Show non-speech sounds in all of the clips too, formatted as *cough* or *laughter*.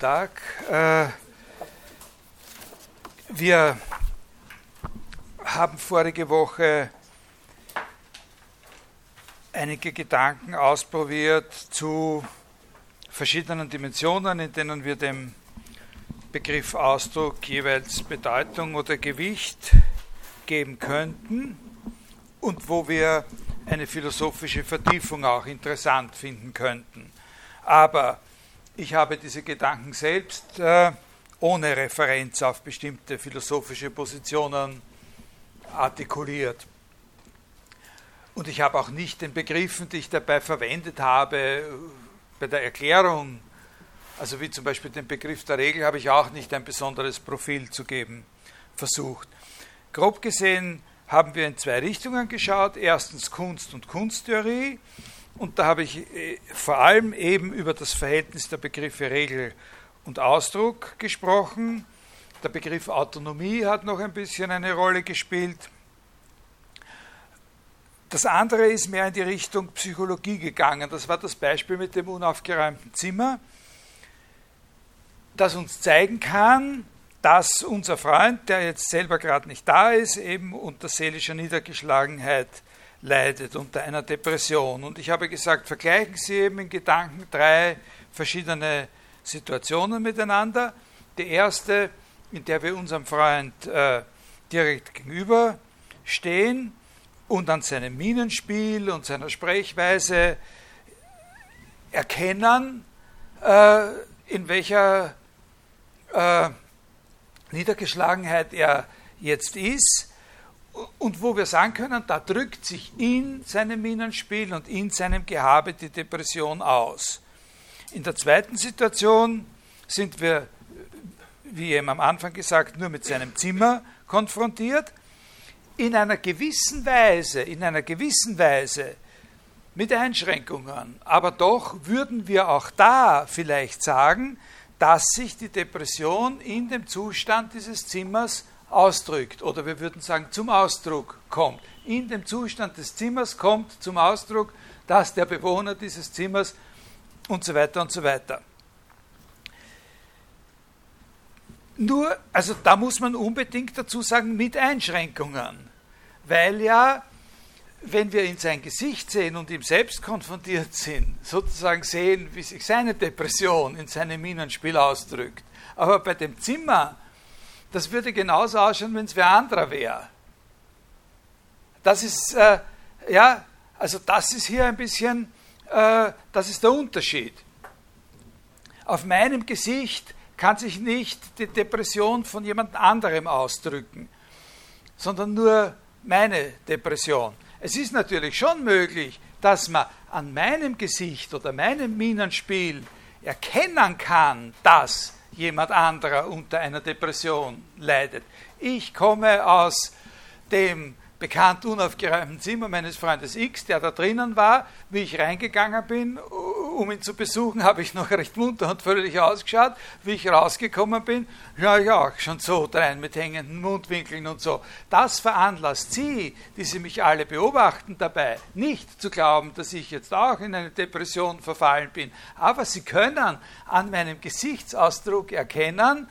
Tag. Äh, wir haben vorige Woche einige Gedanken ausprobiert zu verschiedenen Dimensionen, in denen wir dem Begriff Ausdruck jeweils Bedeutung oder Gewicht geben könnten und wo wir eine philosophische Vertiefung auch interessant finden könnten. Aber ich habe diese Gedanken selbst äh, ohne Referenz auf bestimmte philosophische Positionen artikuliert. Und ich habe auch nicht den Begriffen, die ich dabei verwendet habe, bei der Erklärung, also wie zum Beispiel den Begriff der Regel, habe ich auch nicht ein besonderes Profil zu geben versucht. Grob gesehen haben wir in zwei Richtungen geschaut. Erstens Kunst und Kunsttheorie und da habe ich äh, vor allem eben über das Verhältnis der Begriffe Regel und Ausdruck gesprochen. Der Begriff Autonomie hat noch ein bisschen eine Rolle gespielt. Das andere ist mehr in die Richtung Psychologie gegangen. Das war das Beispiel mit dem unaufgeräumten Zimmer, das uns zeigen kann, dass unser Freund, der jetzt selber gerade nicht da ist, eben unter seelischer Niedergeschlagenheit leidet unter einer Depression. Und ich habe gesagt, vergleichen Sie eben in Gedanken drei verschiedene Situationen miteinander. Die erste, in der wir unserem Freund äh, direkt gegenüber stehen und an seinem Minenspiel und seiner Sprechweise erkennen, äh, in welcher äh, Niedergeschlagenheit er jetzt ist und wo wir sagen können, da drückt sich in seinem Minenspiel und in seinem Gehabe die Depression aus. In der zweiten Situation sind wir, wie eben am Anfang gesagt, nur mit seinem Zimmer konfrontiert. In einer gewissen Weise, in einer gewissen Weise, mit Einschränkungen, aber doch würden wir auch da vielleicht sagen, dass sich die Depression in dem Zustand dieses Zimmers ausdrückt oder wir würden sagen zum Ausdruck kommt. In dem Zustand des Zimmers kommt zum Ausdruck, dass der Bewohner dieses Zimmers und so weiter und so weiter. Nur, also da muss man unbedingt dazu sagen, mit Einschränkungen. Weil ja, wenn wir in sein Gesicht sehen und ihm selbst konfrontiert sind, sozusagen sehen, wie sich seine Depression in seinem Minenspiel ausdrückt. Aber bei dem Zimmer das würde genauso ausschauen, wenn es wer anderer wäre. Das ist, äh, ja, also das ist hier ein bisschen, äh, das ist der Unterschied. Auf meinem Gesicht kann sich nicht die Depression von jemand anderem ausdrücken, sondern nur meine Depression. Es ist natürlich schon möglich, dass man an meinem Gesicht oder meinem Minenspiel erkennen kann, dass jemand anderer unter einer Depression leidet. Ich komme aus dem bekannt unaufgeräumten Zimmer meines Freundes X, der da drinnen war. Wie ich reingegangen bin, um ihn zu besuchen, habe ich noch recht munter und fröhlich ausgeschaut. Wie ich rausgekommen bin, ja, ja, schon so drein mit hängenden Mundwinkeln und so. Das veranlasst Sie, die Sie mich alle beobachten dabei, nicht zu glauben, dass ich jetzt auch in eine Depression verfallen bin. Aber Sie können an meinem Gesichtsausdruck erkennen,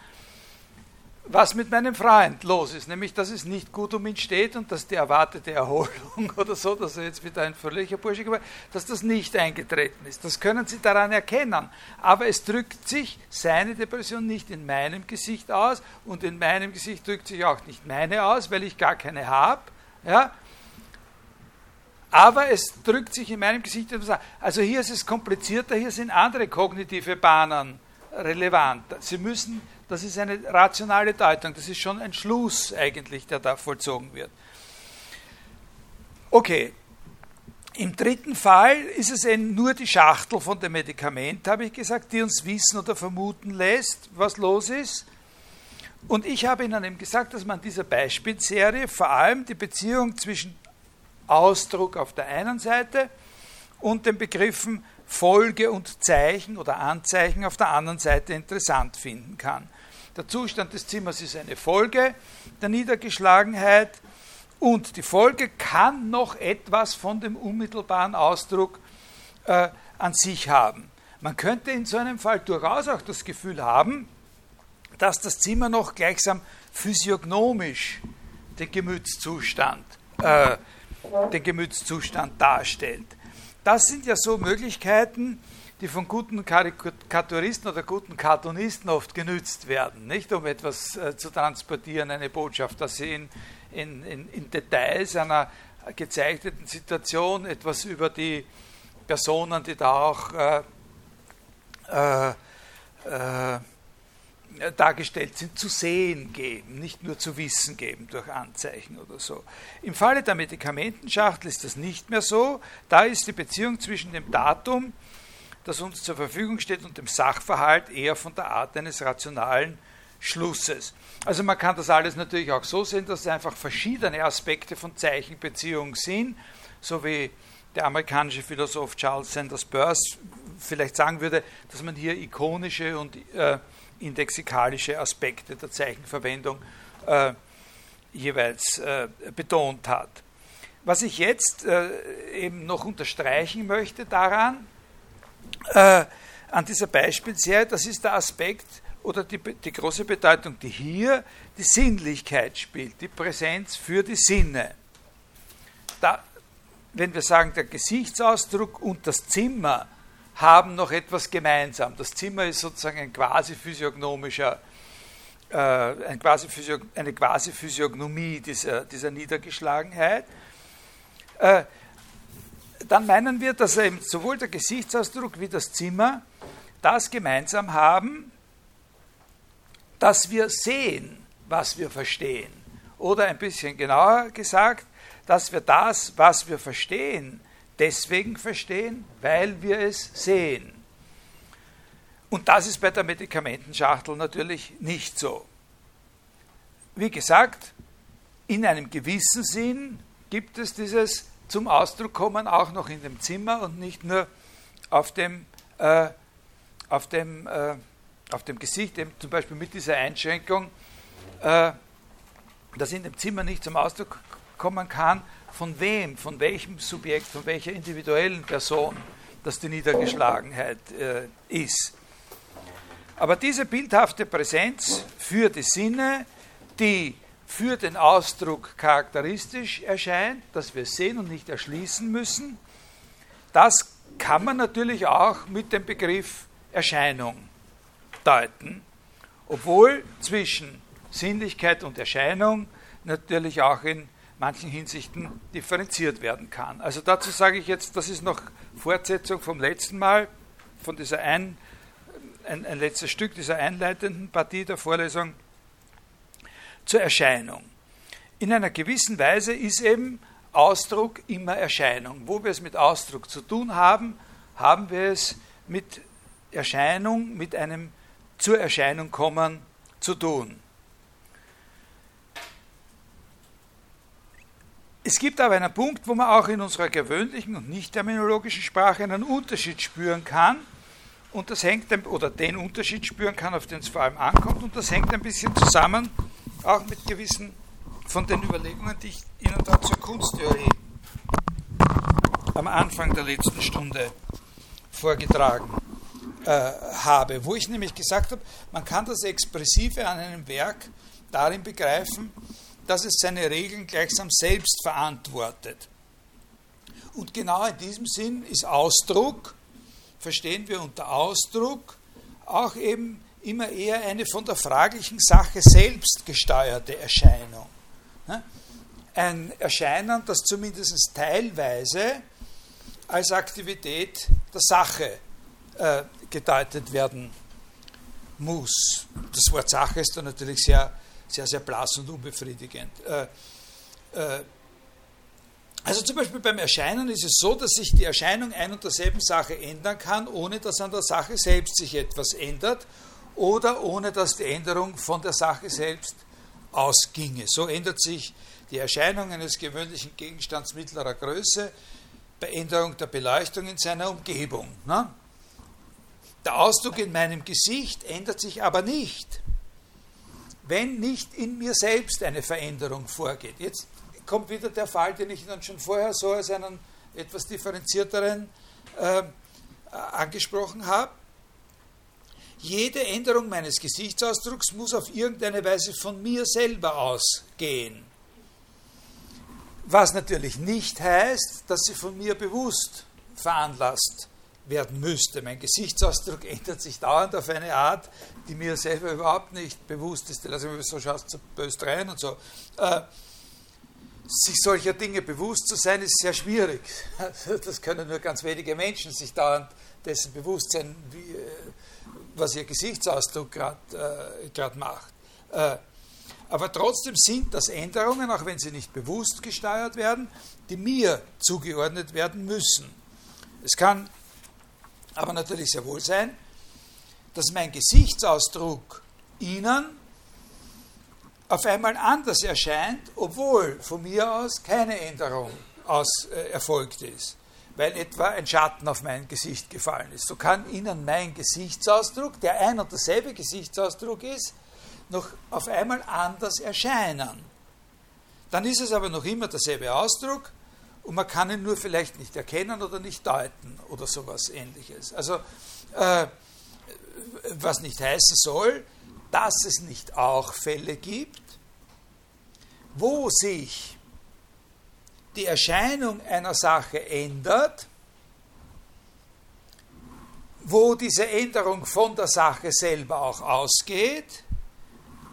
was mit meinem Freund los ist, nämlich dass es nicht gut um ihn steht und dass die erwartete Erholung *laughs* oder so, dass er jetzt wieder ein fröhlicher Bursche geworden dass das nicht eingetreten ist. Das können Sie daran erkennen. Aber es drückt sich seine Depression nicht in meinem Gesicht aus und in meinem Gesicht drückt sich auch nicht meine aus, weil ich gar keine habe. Ja? Aber es drückt sich in meinem Gesicht aus. Also hier ist es komplizierter, hier sind andere kognitive Bahnen relevant. Sie müssen das ist eine rationale Deutung, das ist schon ein Schluss eigentlich, der da vollzogen wird. Okay, im dritten Fall ist es eben nur die Schachtel von dem Medikament, habe ich gesagt, die uns wissen oder vermuten lässt, was los ist. Und ich habe Ihnen eben gesagt, dass man dieser Beispielserie vor allem die Beziehung zwischen Ausdruck auf der einen Seite und den Begriffen Folge und Zeichen oder Anzeichen auf der anderen Seite interessant finden kann. Der Zustand des Zimmers ist eine Folge der Niedergeschlagenheit und die Folge kann noch etwas von dem unmittelbaren Ausdruck äh, an sich haben. Man könnte in so einem Fall durchaus auch das Gefühl haben, dass das Zimmer noch gleichsam physiognomisch den Gemütszustand, äh, den Gemütszustand darstellt. Das sind ja so Möglichkeiten, die von guten Karikaturisten oder guten Cartoonisten oft genützt werden, nicht um etwas äh, zu transportieren, eine Botschaft, dass sie in, in, in, in Details einer gezeichneten Situation etwas über die Personen, die da auch äh, äh, äh, dargestellt sind, zu sehen geben, nicht nur zu wissen geben durch Anzeichen oder so. Im Falle der Medikamentenschachtel ist das nicht mehr so. Da ist die Beziehung zwischen dem Datum, das uns zur Verfügung steht, und dem Sachverhalt eher von der Art eines rationalen Schlusses. Also man kann das alles natürlich auch so sehen, dass es einfach verschiedene Aspekte von Zeichenbeziehung sind, so wie der amerikanische Philosoph Charles Sanders Peirce vielleicht sagen würde, dass man hier ikonische und äh, indexikalische Aspekte der Zeichenverwendung äh, jeweils äh, betont hat. Was ich jetzt äh, eben noch unterstreichen möchte daran, äh, an dieser Beispielserie, das ist der Aspekt oder die, die große Bedeutung, die hier die Sinnlichkeit spielt, die Präsenz für die Sinne. Da, wenn wir sagen, der Gesichtsausdruck und das Zimmer haben noch etwas gemeinsam. Das Zimmer ist sozusagen ein quasi physiognomischer, äh, ein quasi eine quasi Physiognomie dieser, dieser Niedergeschlagenheit. Äh, dann meinen wir, dass eben sowohl der Gesichtsausdruck wie das Zimmer das gemeinsam haben, dass wir sehen, was wir verstehen. Oder ein bisschen genauer gesagt, dass wir das, was wir verstehen, deswegen verstehen, weil wir es sehen. Und das ist bei der Medikamentenschachtel natürlich nicht so. Wie gesagt, in einem gewissen Sinn gibt es dieses zum Ausdruck kommen auch noch in dem Zimmer und nicht nur auf dem, äh, auf dem, äh, auf dem Gesicht, eben zum Beispiel mit dieser Einschränkung, äh, dass in dem Zimmer nicht zum Ausdruck kommen kann, von wem, von welchem Subjekt, von welcher individuellen Person das die Niedergeschlagenheit äh, ist. Aber diese bildhafte Präsenz für die Sinne, die für den Ausdruck charakteristisch erscheint, dass wir sehen und nicht erschließen müssen, das kann man natürlich auch mit dem Begriff Erscheinung deuten, obwohl zwischen Sinnlichkeit und Erscheinung natürlich auch in manchen Hinsichten differenziert werden kann. Also dazu sage ich jetzt, das ist noch Fortsetzung vom letzten Mal, von dieser ein, ein, ein letztes Stück dieser einleitenden Partie der Vorlesung zur Erscheinung. In einer gewissen Weise ist eben Ausdruck immer Erscheinung. Wo wir es mit Ausdruck zu tun haben, haben wir es mit Erscheinung, mit einem zur Erscheinung kommen zu tun. Es gibt aber einen Punkt, wo man auch in unserer gewöhnlichen und nicht terminologischen Sprache einen Unterschied spüren kann. Und das hängt, oder den Unterschied spüren kann, auf den es vor allem ankommt. Und das hängt ein bisschen zusammen, auch mit gewissen von den Überlegungen, die ich Ihnen da zur Kunsttheorie am Anfang der letzten Stunde vorgetragen äh, habe, wo ich nämlich gesagt habe, man kann das Expressive an einem Werk darin begreifen, dass es seine Regeln gleichsam selbst verantwortet. Und genau in diesem Sinn ist Ausdruck, verstehen wir unter Ausdruck, auch eben immer eher eine von der fraglichen Sache selbst gesteuerte Erscheinung. Ein Erscheinen, das zumindest teilweise als Aktivität der Sache äh, gedeutet werden muss. Das Wort Sache ist da natürlich sehr sehr, sehr blass und unbefriedigend. Äh, äh, also zum Beispiel beim Erscheinen ist es so, dass sich die Erscheinung ein und derselben Sache ändern kann, ohne dass an der Sache selbst sich etwas ändert oder ohne dass die Änderung von der Sache selbst ausginge. So ändert sich die Erscheinung eines gewöhnlichen Gegenstands mittlerer Größe bei Änderung der Beleuchtung in seiner Umgebung. Ne? Der Ausdruck in meinem Gesicht ändert sich aber nicht wenn nicht in mir selbst eine Veränderung vorgeht. Jetzt kommt wieder der Fall, den ich Ihnen schon vorher so als einen etwas differenzierteren äh, angesprochen habe. Jede Änderung meines Gesichtsausdrucks muss auf irgendeine Weise von mir selber ausgehen. Was natürlich nicht heißt, dass sie von mir bewusst veranlasst werden müsste. Mein Gesichtsausdruck ändert sich dauernd auf eine Art, die mir selber überhaupt nicht bewusst ist. Also, so schaust du böse rein und so. Äh, sich solcher Dinge bewusst zu sein, ist sehr schwierig. *laughs* Das können nur ganz wenige Menschen sich dauernd dessen bewusst sein, wie, äh, was ihr Gesichtsausdruck gerade äh, macht. Äh, aber trotzdem sind das Änderungen, auch wenn sie nicht bewusst gesteuert werden, die mir zugeordnet werden müssen. Es kann aber natürlich sehr wohl sein, dass mein Gesichtsausdruck Ihnen auf einmal anders erscheint, obwohl von mir aus keine Änderung aus, äh, erfolgt ist, weil etwa ein Schatten auf mein Gesicht gefallen ist. So kann Ihnen mein Gesichtsausdruck, der ein und derselbe Gesichtsausdruck ist, noch auf einmal anders erscheinen. Dann ist es aber noch immer derselbe Ausdruck und man kann ihn nur vielleicht nicht erkennen oder nicht deuten oder sowas ähnliches. Also, äh, was nicht heißen soll, dass es nicht auch Fälle gibt, wo sich die Erscheinung einer Sache ändert, wo diese Änderung von der Sache selber auch ausgeht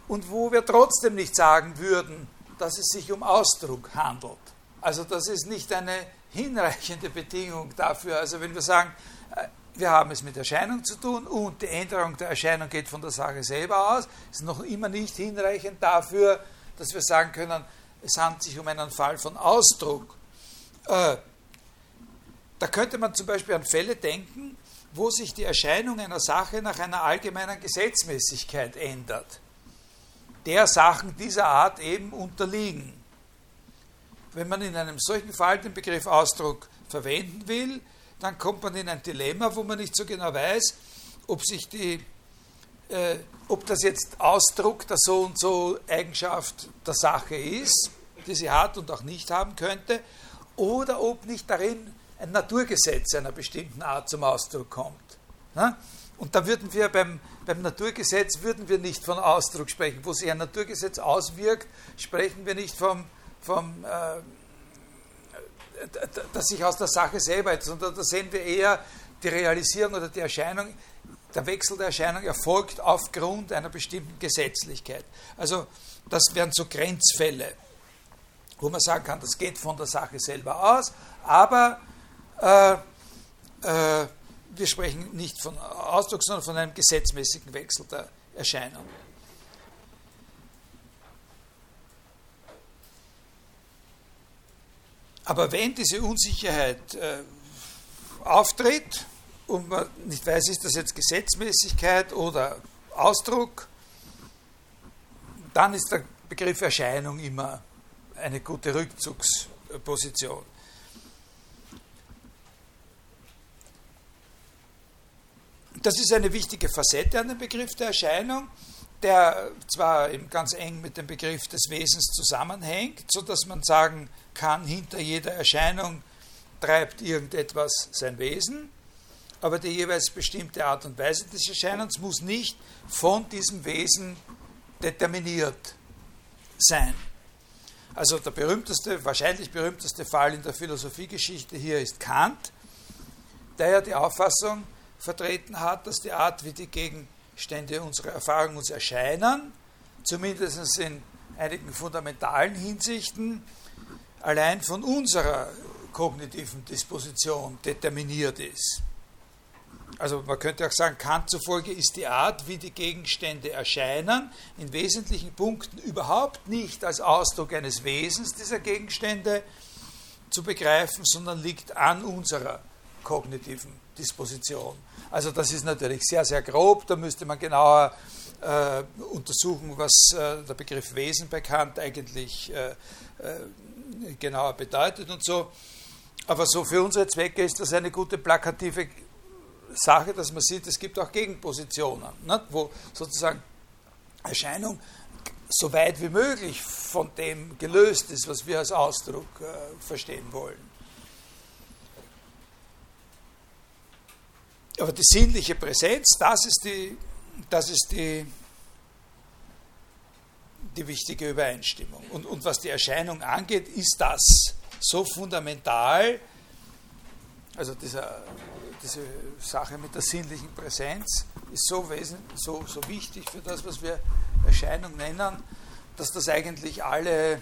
und wo wir trotzdem nicht sagen würden, dass es sich um Ausdruck handelt. Also das ist nicht eine hinreichende Bedingung dafür. Also wenn wir sagen, äh, wir haben es mit Erscheinung zu tun und die Änderung der Erscheinung geht von der Sache selber aus, ist noch immer nicht hinreichend dafür, dass wir sagen können, es handelt sich um einen Fall von Ausdruck. Äh, da könnte man zum Beispiel an Fälle denken, wo sich die Erscheinung einer Sache nach einer allgemeinen Gesetzmäßigkeit ändert, der Sachen dieser Art eben unterliegen. Wenn man in einem solchen Fall den Begriff Ausdruck verwenden will, dann kommt man in ein Dilemma, wo man nicht so genau weiß, ob sich die äh, ob das jetzt Ausdruck der so und so Eigenschaft der Sache ist, die sie hat und auch nicht haben könnte, oder ob nicht darin ein Naturgesetz einer bestimmten Art zum Ausdruck kommt. Und da würden wir beim, beim Naturgesetz würden wir nicht von Ausdruck sprechen. Wo sich ein Naturgesetz auswirkt, sprechen wir nicht vom, vom äh, das sich aus der Sache selber, sondern da sehen wir eher die Realisierung oder die Erscheinung, der Wechsel der Erscheinung erfolgt aufgrund einer bestimmten Gesetzlichkeit. Also das wären so Grenzfälle, wo man sagen kann, das geht von der Sache selber aus, aber äh, äh, wir sprechen nicht von Ausdruck, sondern von einem gesetzmäßigen Wechsel der Erscheinung. Aber wenn diese Unsicherheit äh, auftritt und man nicht weiß, ist das jetzt Gesetzmäßigkeit oder Ausdruck, dann ist der Begriff Erscheinung immer eine gute Rückzugsposition. Das ist eine wichtige Facette an dem Begriff der Erscheinung, der zwar ganz eng mit dem Begriff des Wesens zusammenhängt, sodass man sagen kann, hinter jeder Erscheinung treibt irgendetwas sein Wesen, aber die jeweils bestimmte Art und Weise des Erscheinens muss nicht von diesem Wesen determiniert sein. Also der berühmteste, wahrscheinlich berühmteste Fall in der Philosophiegeschichte hier ist Kant, der ja die Auffassung vertreten hat, dass die Art, wie die Gegenstände unserer Erfahrung uns erscheinen, zumindest in einigen fundamentalen Hinsichten, allein von unserer kognitiven Disposition determiniert ist. Also man könnte auch sagen, Kant zufolge ist die Art, wie die Gegenstände erscheinen, in wesentlichen Punkten überhaupt nicht als Ausdruck eines Wesens dieser Gegenstände zu begreifen, sondern liegt an unserer kognitiven Disposition. Also das ist natürlich sehr, sehr grob, da müsste man genauer äh, untersuchen, was äh, der Begriff Wesen bei Kant eigentlich äh, äh genauer bedeutet und so. Aber so für unsere Zwecke ist das eine gute plakative Sache, dass man sieht, es gibt auch Gegenpositionen, ne, wo sozusagen Erscheinung so weit wie möglich von dem gelöst ist, was wir als Ausdruck äh, verstehen wollen. aber die sinnliche Präsenz, das ist die, das ist die, die wichtige Übereinstimmung. Und, und was die Erscheinung angeht, ist das so fundamental, also dieser, diese Sache mit der sinnlichen Präsenz ist so, wesentlich, so, so wichtig für das, was wir Erscheinung nennen, dass das eigentlich alle,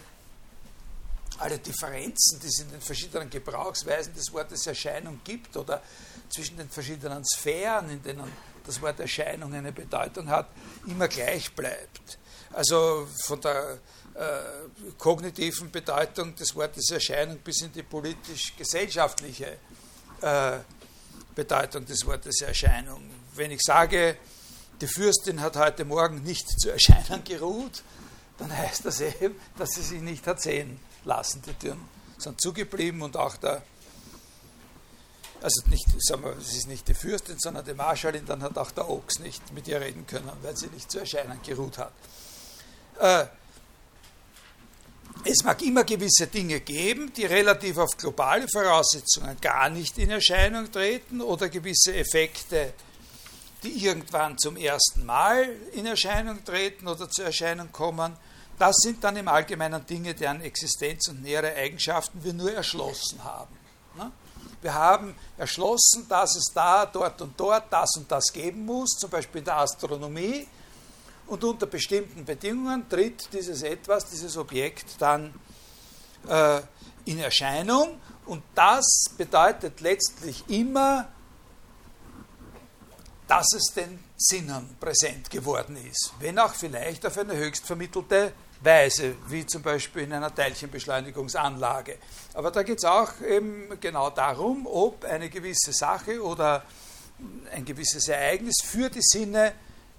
alle Differenzen, die es in den verschiedenen Gebrauchsweisen des Wortes Erscheinung gibt oder zwischen den verschiedenen Sphären, in denen das Wort Erscheinung eine Bedeutung hat, immer gleich bleibt. Also von der äh, kognitiven Bedeutung des Wortes Erscheinung bis in die politisch-gesellschaftliche äh, Bedeutung des Wortes Erscheinung. Wenn ich sage, die Fürstin hat heute Morgen nicht zu erscheinen geruht, dann heißt das eben, dass sie sich nicht hat sehen lassen. Die Türen sind zugeblieben und auch der, also nicht, sagen wir, es ist nicht die Fürstin, sondern die Marschallin, dann hat auch der Ochs nicht mit ihr reden können, weil sie nicht zu erscheinen geruht hat. Äh, es mag immer gewisse Dinge geben, die relativ auf globale Voraussetzungen gar nicht in Erscheinung treten oder gewisse Effekte, die irgendwann zum ersten Mal in Erscheinung treten oder zur Erscheinung kommen. Das sind dann im Allgemeinen Dinge, deren Existenz und nähere Eigenschaften wir nur erschlossen haben. Ne? Wir haben erschlossen, dass es da, dort und dort das und das geben muss, zum Beispiel in der Astronomie und unter bestimmten Bedingungen tritt dieses Etwas, dieses Objekt dann äh, in Erscheinung und das bedeutet letztlich immer, dass es den Sinnen präsent geworden ist, wenn auch vielleicht auf eine höchst vermittelte Weise, wie zum Beispiel in einer Teilchenbeschleunigungsanlage. Aber da geht es auch eben genau darum, ob eine gewisse Sache oder ein gewisses Ereignis für die Sinne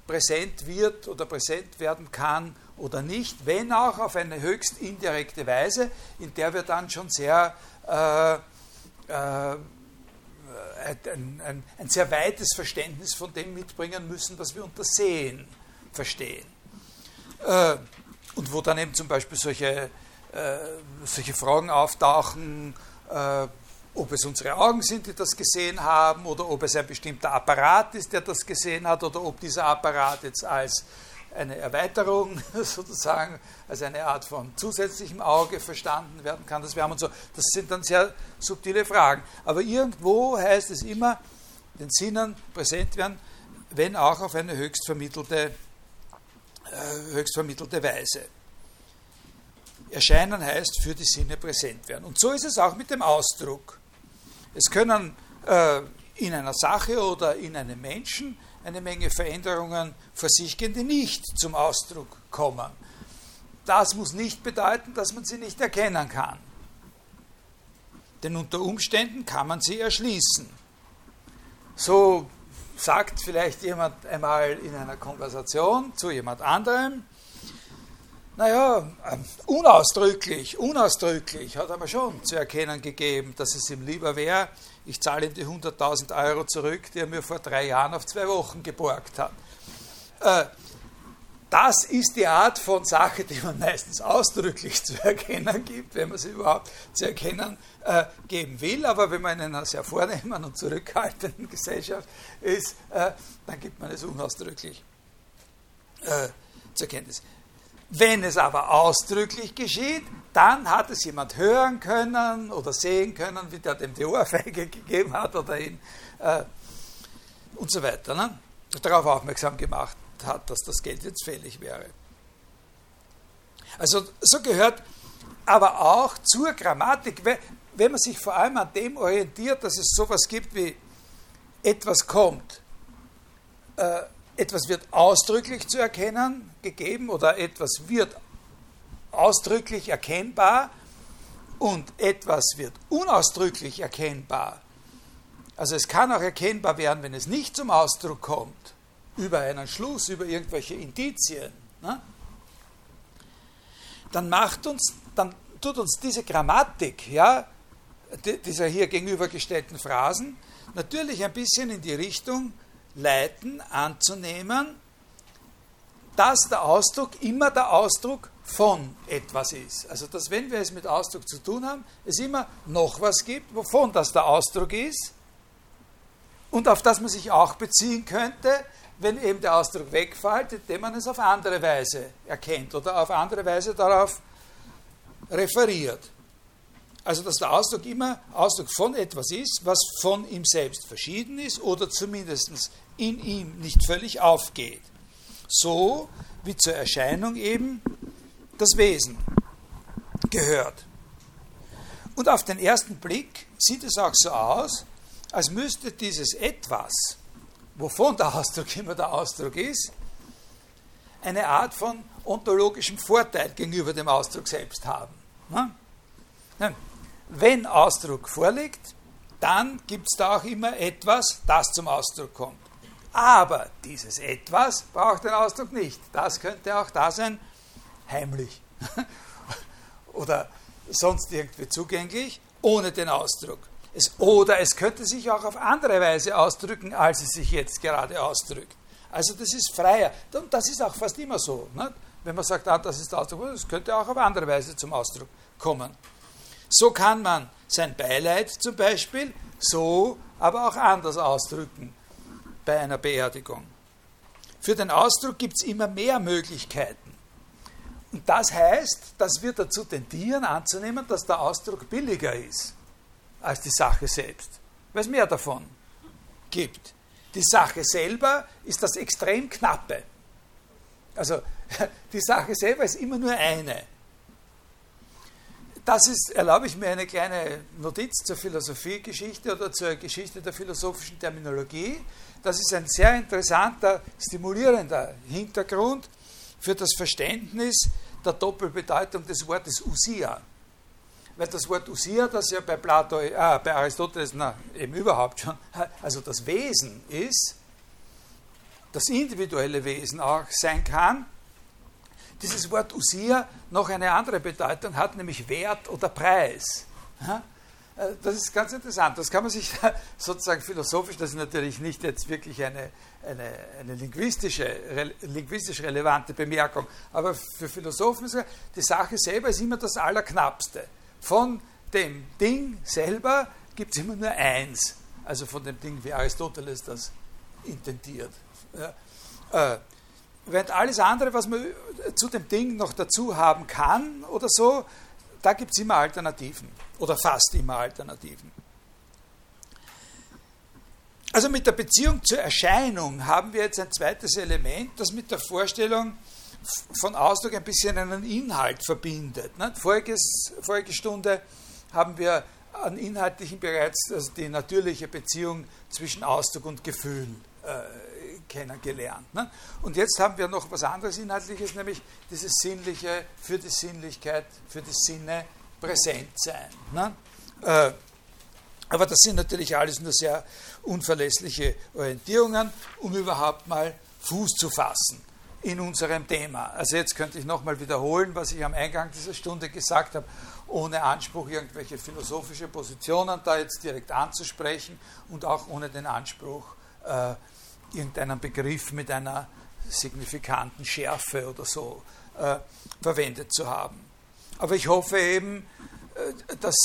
präsent wird oder präsent werden kann oder nicht, wenn auch auf eine höchst indirekte Weise, in der wir dann schon sehr äh, äh, ein, ein, ein, sehr weites Verständnis von dem mitbringen müssen, was wir unter Sehen verstehen. Äh, und wo dann eben zum Beispiel solche, äh, solche Fragen auftauchen, äh, ob es unsere Augen sind, die das gesehen haben, oder ob es ein bestimmter Apparat ist, der das gesehen hat, oder ob dieser Apparat jetzt als eine Erweiterung *laughs* sozusagen, als eine Art von zusätzlichem Auge verstanden werden kann. Das, wir haben und so. das sind dann sehr subtile Fragen. Aber irgendwo heißt es immer, den Sinnen präsent werden, wenn auch auf eine höchst vermittelte, äh, höchst vermittelte Weise. Erscheinen heißt für die Sinne präsent werden. Und so ist es auch mit dem Ausdruck. Es können äh, in einer Sache oder in einem Menschen eine Menge Veränderungen vor sich gehen, die nicht zum Ausdruck kommen. Das muss nicht bedeuten, dass man sie nicht erkennen kann. Denn unter Umständen kann man sie erschließen. So sagt vielleicht jemand einmal in einer Konversation zu jemand anderem, naja, ähm, unausdrücklich, unausdrücklich hat er mir schon zu erkennen gegeben, dass es ihm lieber wäre, ich zahle ihm die 100.000 Euro zurück, die er mir vor drei Jahren auf zwei Wochen geborgt hat. Äh, das ist die Art von Sache, die man meistens ausdrücklich *laughs* zu erkennen gibt, wenn man sie überhaupt zu erkennen äh, geben will. Aber wenn man in einer sehr vornehmen und zurückhaltenden Gesellschaft ist, äh, dann gibt man es unausdrücklich zur Kenntnis. Wenn es aber ausdrücklich geschieht, dann hat es jemand hören können oder sehen können, wie der dem die Ohrfeige *laughs* gegeben hat oder ihn äh, und so weiter. Ne? Darauf aufmerksam gemacht hat, dass das Geld jetzt fällig wäre. Also so gehört aber auch zur Grammatik, wenn man sich vor allem an dem orientiert, dass es sowas gibt wie etwas kommt, äh, etwas wird ausdrücklich zu erkennen gegeben oder etwas wird ausdrücklich erkennbar und etwas wird unausdrücklich erkennbar. Also es kann auch erkennbar werden, wenn es nicht zum Ausdruck kommt, über einen Schluss, über irgendwelche Indizien. Ne? Dann macht uns, dann tut uns diese Grammatik, ja, dieser hier gegenübergestellten Phrasen, natürlich ein bisschen in die Richtung leiten, anzunehmen, dass der Ausdruck immer der Ausdruck von etwas ist. Also dass wenn wir es mit Ausdruck zu tun haben, es immer noch was gibt, wovon das der Ausdruck ist und auf das man sich auch beziehen könnte, wenn eben der Ausdruck wegfällt, indem man es auf andere Weise erkennt oder auf andere Weise darauf referiert. Also dass der Ausdruck immer Ausdruck von etwas ist, was von ihm selbst verschieden ist oder zumindest in ihm nicht völlig aufgeht. So wie zur Erscheinung eben das Wesen gehört. Und auf den ersten Blick sieht es auch so aus, als müsste dieses etwas, wovon der Ausdruck immer der Ausdruck ist, eine Art von ontologischem Vorteil gegenüber dem Ausdruck selbst haben. Ne? Wenn Ausdruck vorliegt, dann gibt es da auch immer etwas, das zum Ausdruck kommt. Aber dieses etwas braucht den Ausdruck nicht. Das könnte auch da sein, heimlich *laughs* oder sonst irgendwie zugänglich, ohne den Ausdruck. Es, oder es könnte sich auch auf andere Weise ausdrücken, als es sich jetzt gerade ausdrückt. Also das ist freier. Und das ist auch fast immer so. Ne? Wenn man sagt, ah, das ist der Ausdruck, das könnte auch auf andere Weise zum Ausdruck kommen. So kann man sein Beileid zum Beispiel so, aber auch anders ausdrücken bei einer Beerdigung. Für den Ausdruck gibt es immer mehr Möglichkeiten. Und das heißt, dass wir dazu tendieren anzunehmen, dass der Ausdruck billiger ist als die Sache selbst, weil es mehr davon gibt. Die Sache selber ist das extrem knappe. Also *laughs* die Sache selber ist immer nur eine. Das ist, erlaube ich mir eine kleine Notiz zur Philosophiegeschichte oder zur Geschichte der philosophischen Terminologie. Das ist ein sehr interessanter, stimulierender Hintergrund für das Verständnis der Doppelbedeutung des Wortes Usia weil das Wort Usia, das ja bei, Plato, äh, bei Aristoteles na, eben überhaupt schon, *laughs* also das Wesen ist, das individuelle Wesen auch sein kann, dieses Wort Usia noch eine andere Bedeutung hat, nämlich Wert oder Preis. Äh, das ist ganz interessant. Das kann man sich *laughs* sozusagen philosophisch, das ist natürlich nicht jetzt wirklich eine, eine, eine linguistische, re, linguistisch relevante Bemerkung, aber für Philosophen ist die Sache selber ist immer das Allerknappste von dem Ding selber gibt es immer nur eins. Also von dem Ding, wie Aristoteles das intendiert. Ja. Äh, während alles andere, was man zu dem Ding noch dazu haben kann oder so, da gibt es immer Alternativen oder fast immer Alternativen. Also mit der Beziehung zur Erscheinung haben wir jetzt ein zweites Element, das mit der Vorstellung von Ausdruck ein bisschen einen Inhalt verbindet. Ne? Voriges, vorige Stunde haben wir an Inhaltlichen bereits also die natürliche Beziehung zwischen Ausdruck und Gefühl äh, kennengelernt. Ne? Und jetzt haben wir noch was anderes Inhaltliches, nämlich dieses Sinnliche für die Sinnlichkeit, für die Sinne präsent sein. Ne? Äh, aber das sind natürlich alles nur sehr unverlässliche Orientierungen, um überhaupt mal Fuß zu fassen in unserem Thema. Also jetzt könnte ich nochmal wiederholen, was ich am Eingang dieser Stunde gesagt habe, ohne Anspruch, irgendwelche philosophische Positionen da jetzt direkt anzusprechen und auch ohne den Anspruch, äh, irgendeinen Begriff mit einer signifikanten Schärfe oder so äh, verwendet zu haben. Aber ich hoffe eben, äh, dass,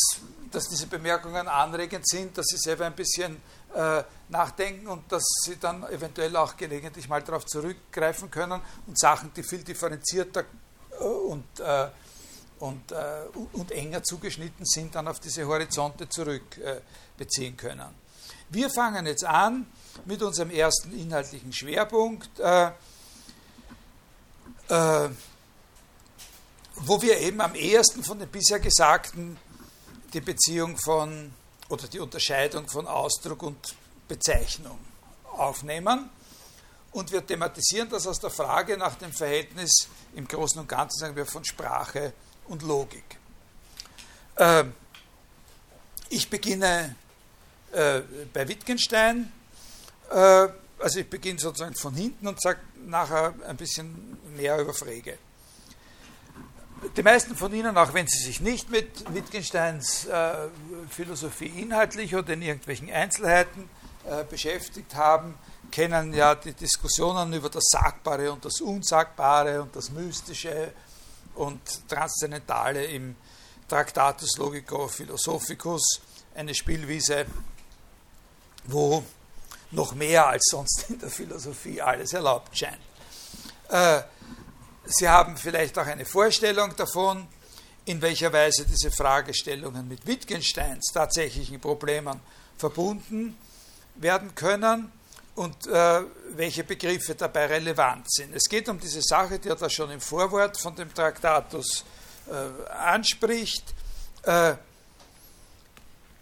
dass diese Bemerkungen anregend sind, dass Sie selber ein bisschen äh, nachdenken und dass sie dann eventuell auch gelegentlich mal darauf zurückgreifen können und Sachen, die viel differenzierter äh, und, äh, und, äh, und enger zugeschnitten sind, dann auf diese Horizonte zurückbeziehen können. Wir fangen jetzt an mit unserem ersten inhaltlichen Schwerpunkt, äh, äh, wo wir eben am ehesten von den bisher Gesagten die Beziehung von oder die Unterscheidung von Ausdruck und Bezeichnung aufnehmen. Und wir thematisieren das aus der Frage nach dem Verhältnis im Großen und Ganzen, sagen wir, von Sprache und Logik. Ähm, ich beginne äh, bei Wittgenstein. Äh, also ich beginne sozusagen von hinten und sage nachher ein bisschen mehr über Frege. Die meisten von Ihnen, auch wenn Sie sich nicht mit Wittgensteins äh, Philosophie inhaltlich oder in irgendwelchen Einzelheiten äh, beschäftigt haben, kennen ja die Diskussionen über das Sagbare und das Unsagbare und das Mystische und Transzendentale im Tractatus Logico Philosophicus, eine Spielwiese, wo noch mehr als sonst in der Philosophie alles erlaubt scheint. Äh, Sie haben vielleicht auch eine Vorstellung davon, in welcher Weise diese Fragestellungen mit Wittgensteins tatsächlichen Problemen verbunden werden können und äh, welche Begriffe dabei relevant sind. Es geht um diese Sache, die er da schon im Vorwort von dem Traktatus äh, anspricht, äh,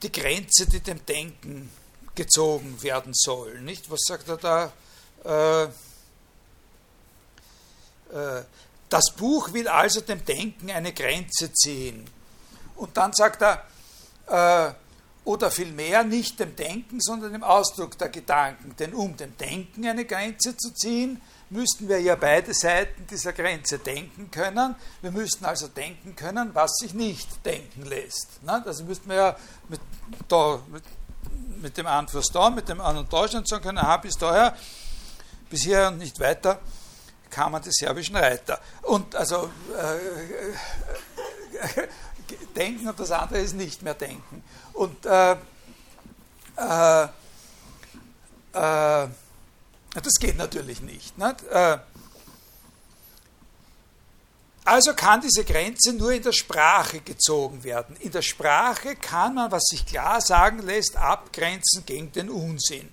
die Grenze, die dem Denken gezogen werden soll. Nicht? Was sagt er da? Äh, das Buch will also dem Denken eine Grenze ziehen. Und dann sagt er, äh, oder vielmehr nicht dem Denken, sondern dem Ausdruck der Gedanken. Denn um dem Denken eine Grenze zu ziehen, müssten wir ja beide Seiten dieser Grenze denken können. Wir müssten also denken können, was sich nicht denken lässt. Also müssten wir ja mit, da, mit, mit dem Anfluss da, mit dem An- und Deutschland sagen können, aha, bis daher, bis hier und nicht weiter kamen die serbischen Reiter. Und also äh, *laughs* denken und das andere ist nicht mehr denken. Und äh, äh, äh das geht natürlich nicht. nicht? Äh, also kann diese Grenze nur in der Sprache gezogen werden. In der Sprache kann man, was sich klar sagen lässt, abgrenzen gegen den Unsinn.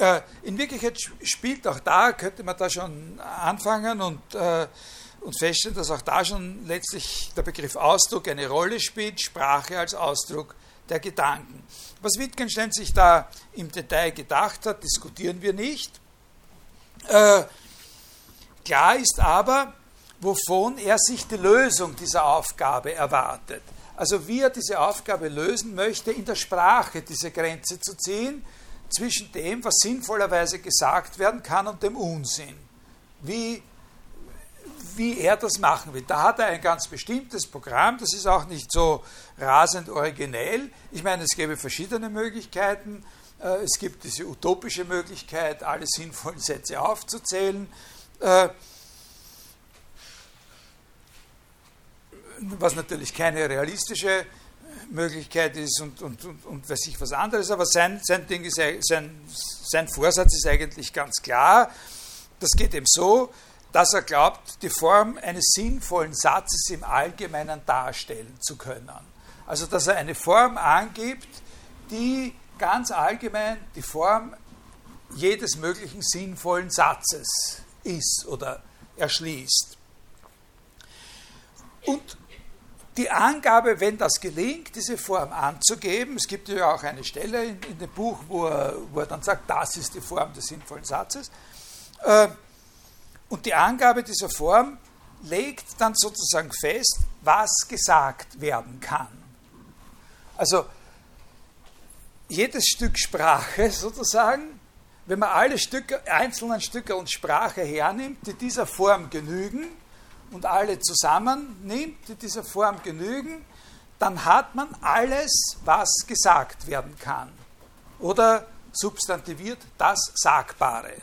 Äh, in Wirklichkeit spielt auch da, könnte man da schon anfangen und, äh, und feststellen, dass auch da schon letztlich der Begriff Ausdruck eine Rolle spielt, Sprache als Ausdruck der Gedanken. Was Wittgenstein sich da im Detail gedacht hat, diskutieren wir nicht. Äh, klar ist aber, wovon er sich die Lösung dieser Aufgabe erwartet. Also wie er diese Aufgabe lösen möchte, in der Sprache diese Grenze zu ziehen, zwischen dem, was sinnvollerweise gesagt werden kann, und dem Unsinn. Wie, wie er das machen will. Da hat er ein ganz bestimmtes Programm, das ist auch nicht so rasend originell. Ich meine, es gäbe verschiedene Möglichkeiten. Äh, es gibt diese utopische Möglichkeit, alle sinnvollen Sätze aufzuzählen. Äh, was natürlich keine realistische Möglichkeit ist und, und, und, und weiß ich was anderes, aber sein, sein, Ding ist, sein, sein Vorsatz ist eigentlich ganz klar. Das geht eben so, dass er glaubt, die Form eines sinnvollen Satzes im Allgemeinen darstellen zu können. Also dass er eine Form angibt, die ganz allgemein die Form jedes möglichen sinnvollen Satzes ist oder erschließt. Und die Angabe, wenn das gelingt, diese Form anzugeben, es gibt ja auch eine Stelle in, in dem Buch, wo er, wo er, dann sagt, das ist die Form des sinnvollen Satzes, äh, und die Angabe dieser Form legt dann sozusagen fest, was gesagt werden kann. Also jedes Stück Sprache *laughs* sozusagen, wenn man alle Stücke, einzelnen Stücke und Sprache hernimmt, die dieser Form genügen, und alle zusammennimmt, die dieser Form genügen, dann hat man alles, was gesagt werden kann. Oder substantiviert das Sagbare.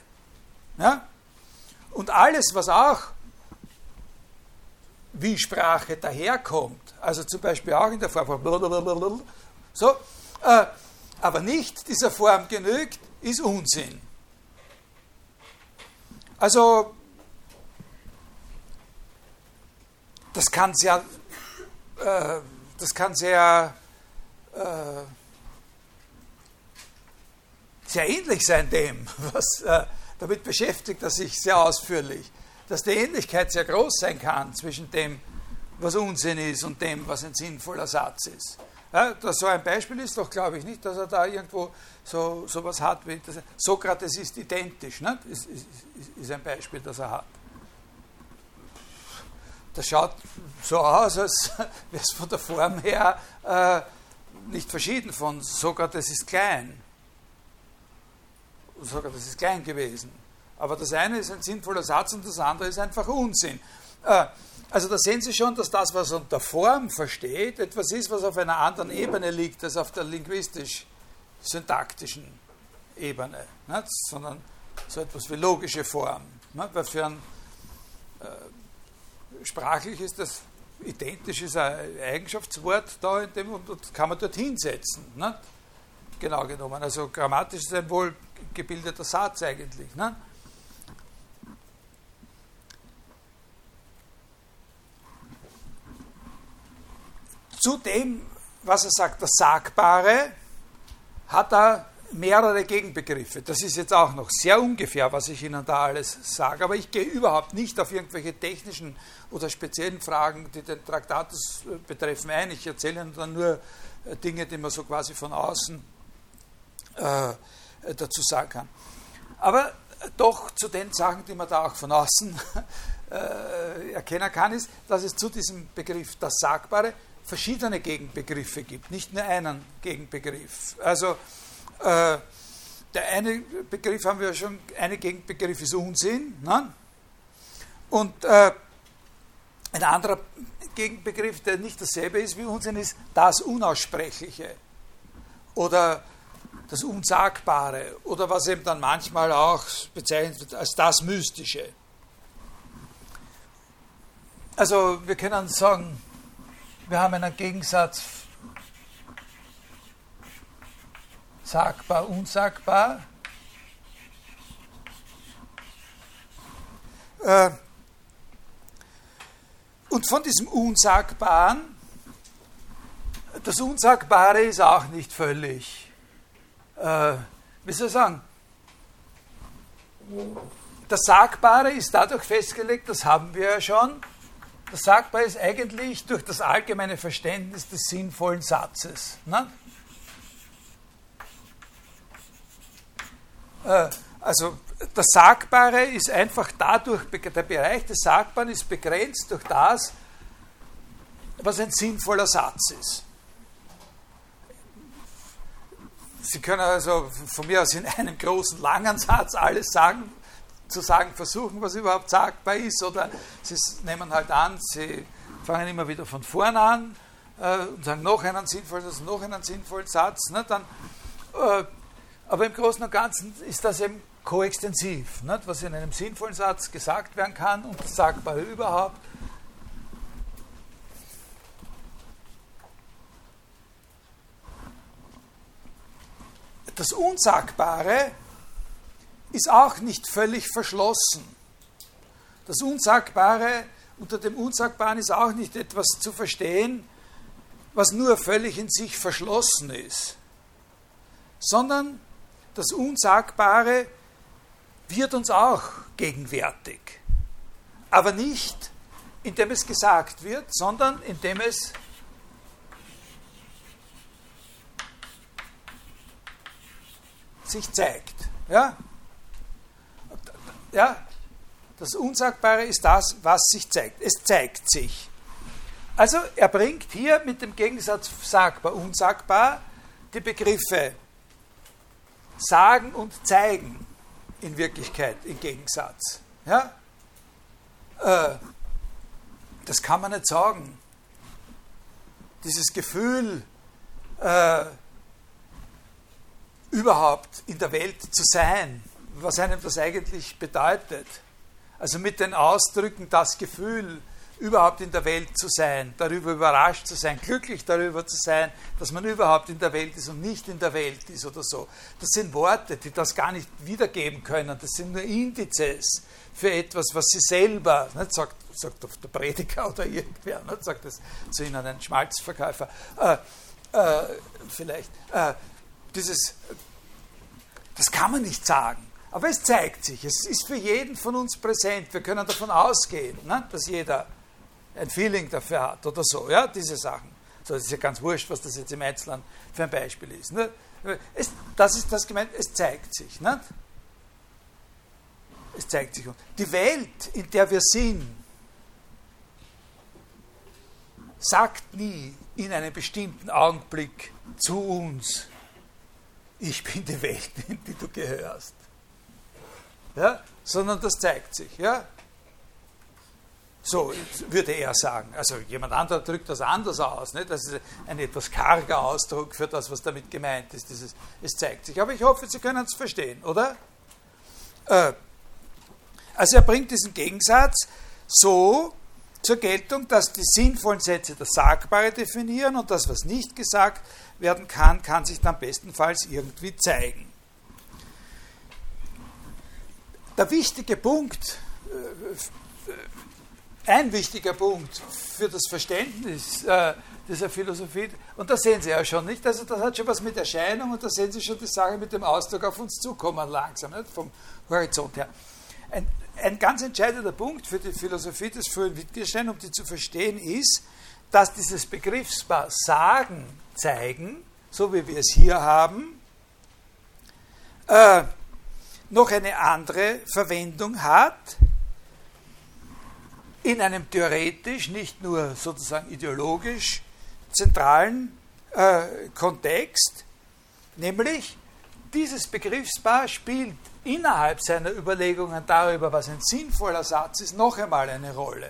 Ja? Und alles, was auch wie Sprache daherkommt, also zum Beispiel auch in der Form von so, äh, aber nicht dieser Form genügt, ist Unsinn. Also das kann sehr, äh, das kann sehr, äh, sehr ähnlich sein dem, *laughs* was, äh, damit beschäftigt er sich sehr ausführlich, dass die Ähnlichkeit sehr groß sein kann zwischen dem, was Unsinn ist und dem, was ein sinnvoller Satz ist. Ja, das so ein Beispiel ist doch, glaube ich, nicht, dass er da irgendwo so was hat wie das, Sokrates ist identisch, ne? ist, ist, ist ein Beispiel, das er hat das schaut so aus, als *laughs* wäre es von der Form her äh, nicht verschieden von Sokrates ist klein. Sokrates ist klein gewesen. Aber das eine ist ein sinnvoller Satz und das andere ist einfach Unsinn. Äh, also da sehen Sie schon, dass das, was unter Form versteht, etwas ist, was auf einer anderen Ebene liegt als auf der linguistisch-syntaktischen Ebene, nicht? sondern so etwas wie logische Form. Nicht? Weil für ein äh, sprachlich ist das identisch ist ein Eigenschaftswort da dem, und das kann man dort hinsetzen. Ne? Genau genommen. Also grammatisch ist ein wohl gebildeter Satz eigentlich. Ne? Zu dem, was er sagt, das Sagbare, hat er mehrere Gegenbegriffe. Das ist jetzt auch noch sehr ungefähr, was ich Ihnen da alles sage, aber ich gehe überhaupt nicht auf irgendwelche technischen oder speziellen Fragen, die den Traktatus äh, betreffen, ein. Ich erzähle Ihnen dann nur äh, Dinge, die man so quasi von außen äh, dazu sagen kann. Aber doch zu den Sachen, die man da auch von außen *laughs* äh, erkennen kann, ist, dass es zu diesem Begriff das Sagbare verschiedene Gegenbegriffe gibt, nicht nur einen Gegenbegriff. Also äh, der eine Begriff haben wir schon, eine Gegenbegriff ist Unsinn. Ne? Und äh, ein anderer Gegenbegriff, der nicht dasselbe ist wie Unsinn, ist das Unaussprechliche oder das Unsagbare oder was eben dann manchmal auch bezeichnet wird als das Mystische. Also wir können sagen, wir haben einen Gegensatz sagbar, unsagbar. Äh, und von diesem Unsagbaren, das Unsagbare ist auch nicht völlig, äh, wie soll ich sagen, das Sagbare ist dadurch festgelegt, das haben wir ja schon, das Sagbare ist eigentlich durch das allgemeine Verständnis des sinnvollen Satzes. Ne? Also das Sagbare ist einfach dadurch, der Bereich des Sagbaren ist begrenzt durch das, was ein sinnvoller Satz ist. Sie können also von mir aus in einem großen, langen Satz alles sagen, zu sagen versuchen, was überhaupt sagbar ist, oder Sie nehmen halt an, Sie fangen immer wieder von vorne an äh, und sagen noch einen sinnvollen Satz, noch einen sinnvollen Satz, ne, dann, äh, aber im Großen und Ganzen ist das eben koextensiv, nicht? was in einem sinnvollen Satz gesagt werden kann und das Sagbare überhaupt. Das Unsagbare ist auch nicht völlig verschlossen. Das Unsagbare, unter dem Unsagbaren ist auch nicht etwas zu verstehen, was nur völlig in sich verschlossen ist, sondern das Unsagbare wird uns auch gegenwärtig. Aber nicht, indem es gesagt wird, sondern indem es sich zeigt. Ja? Ja? Das Unsagbare ist das, was sich zeigt. Es zeigt sich. Also er bringt hier mit dem Gegensatz sagbar, unsagbar die Begriffe sagen und zeigen in Wirklichkeit im Gegensatz. Ja? Äh, das kann man nicht sagen. Dieses Gefühl, äh, überhaupt in der Welt zu sein, was einem das eigentlich bedeutet. Also mit den Ausdrücken das Gefühl, überhaupt in der Welt zu sein, darüber überrascht zu sein, glücklich darüber zu sein, dass man überhaupt in der Welt ist und nicht in der Welt ist oder so. Das sind Worte, die das gar nicht wiedergeben können. Das sind nur Indizes für etwas, was sie selber, nicht, sagt, sagt der Prediger oder irgendwer, nicht, sagt das zu Ihnen ein Schmalzverkäufer, äh, äh, vielleicht, äh, dieses, das kann man nicht sagen. Aber es zeigt sich, es ist für jeden von uns präsent. Wir können davon ausgehen, ne, dass jeder ein Feeling dafür hat oder so, ja, diese Sachen. So, das ist ja ganz wurscht, was das jetzt im Einzelnen für ein Beispiel ist. Ne? Es, das ist das gemeint, es zeigt sich. Nicht? Es zeigt sich. Die Welt, in der wir sind, sagt nie in einem bestimmten Augenblick zu uns, ich bin die Welt, in die du gehörst. Ja? Sondern das zeigt sich. Ja? So würde er sagen. Also jemand anderer drückt das anders aus. Ne? Das ist ein etwas karger Ausdruck für das, was damit gemeint ist. Dieses, es zeigt sich. Aber ich hoffe, Sie können es verstehen, oder? Äh, also er bringt diesen Gegensatz so zur Geltung, dass die sinnvollen Sätze das Sagbare definieren und das, was nicht gesagt werden kann, kann sich dann bestenfalls irgendwie zeigen. der wichtige Punkt, äh, ein wichtiger Punkt für das Verständnis äh, dieser Philosophie, und das sehen Sie ja schon nicht, also das hat schon was mit Erscheinung und da sehen Sie schon die Sache mit dem Ausdruck auf uns zukommen langsam, nicht? vom Horizont her. Ein, ein ganz entscheidender Punkt für die Philosophie des frühen Wittgenstein, um die zu verstehen, ist, dass dieses Begriffspaar Sagen, Zeigen, so wie wir es hier haben, äh, noch eine andere Verwendung hat, in einem theoretisch, nicht nur sozusagen ideologisch zentralen äh, Kontext, nämlich dieses Begriffspaar spielt innerhalb seiner Überlegungen darüber, was ein sinnvoller Satz ist, noch einmal eine Rolle.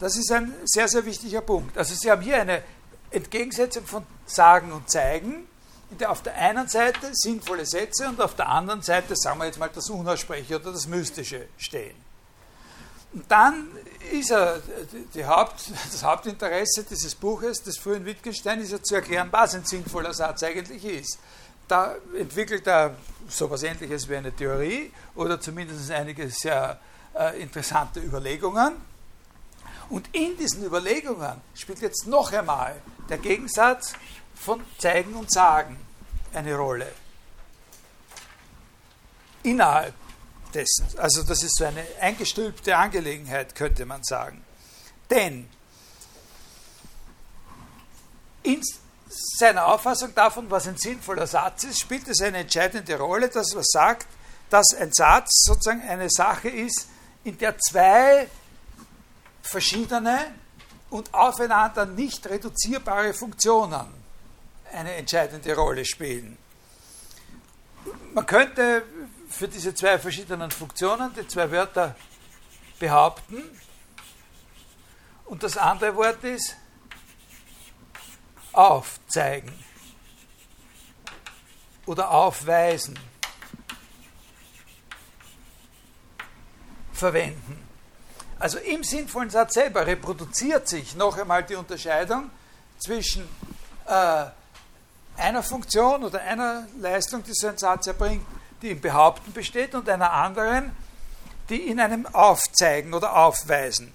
Das ist ein sehr, sehr wichtiger Punkt. Also Sie haben hier eine Entgegensetzung von Sagen und Zeigen, in der auf der einen Seite sinnvolle Sätze und auf der anderen Seite, sagen wir jetzt mal, das Unaussprechliche oder das Mystische stehen. Und dann ist er, die Haupt, das Hauptinteresse dieses Buches, des frühen Wittgenstein, ist ja zu erklären, was ein sinnvoller Satz eigentlich ist. Da entwickelt er so etwas Ähnliches wie eine Theorie oder zumindest einige sehr äh, interessante Überlegungen. Und in diesen Überlegungen spielt jetzt noch einmal der Gegensatz von Zeigen und Sagen eine Rolle. Innerhalb dessen. Also das ist so eine eingestülpte Angelegenheit, könnte man sagen. Denn in seiner Auffassung davon, was ein sinnvoller Satz ist, spielt es eine entscheidende Rolle, dass er sagt, dass ein Satz sozusagen eine Sache ist, in der zwei verschiedene und aufeinander nicht reduzierbare Funktionen eine entscheidende Rolle spielen. Man könnte für diese zwei verschiedenen Funktionen die zwei Wörter behaupten und das andere Wort ist aufzeigen oder aufweisen verwenden. Also im sinnvollen Satz selber reproduziert sich noch einmal die Unterscheidung zwischen äh, einer Funktion oder einer Leistung, die so ein Satz erbringt, die im Behaupten besteht, und einer anderen, die in einem Aufzeigen oder Aufweisen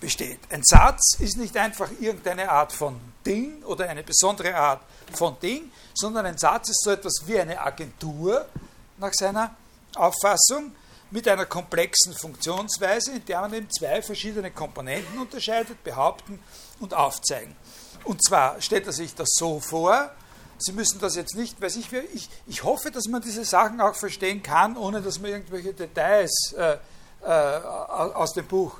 besteht. Ein Satz ist nicht einfach irgendeine Art von Ding oder eine besondere Art von Ding, sondern ein Satz ist so etwas wie eine Agentur nach seiner Auffassung mit einer komplexen Funktionsweise, in der man eben zwei verschiedene Komponenten unterscheidet, behaupten und aufzeigen. Und zwar stellt er sich das so vor, Sie müssen das jetzt nicht, weiß ich, ich, ich hoffe, dass man diese Sachen auch verstehen kann, ohne dass man irgendwelche Details äh, äh, aus dem Buch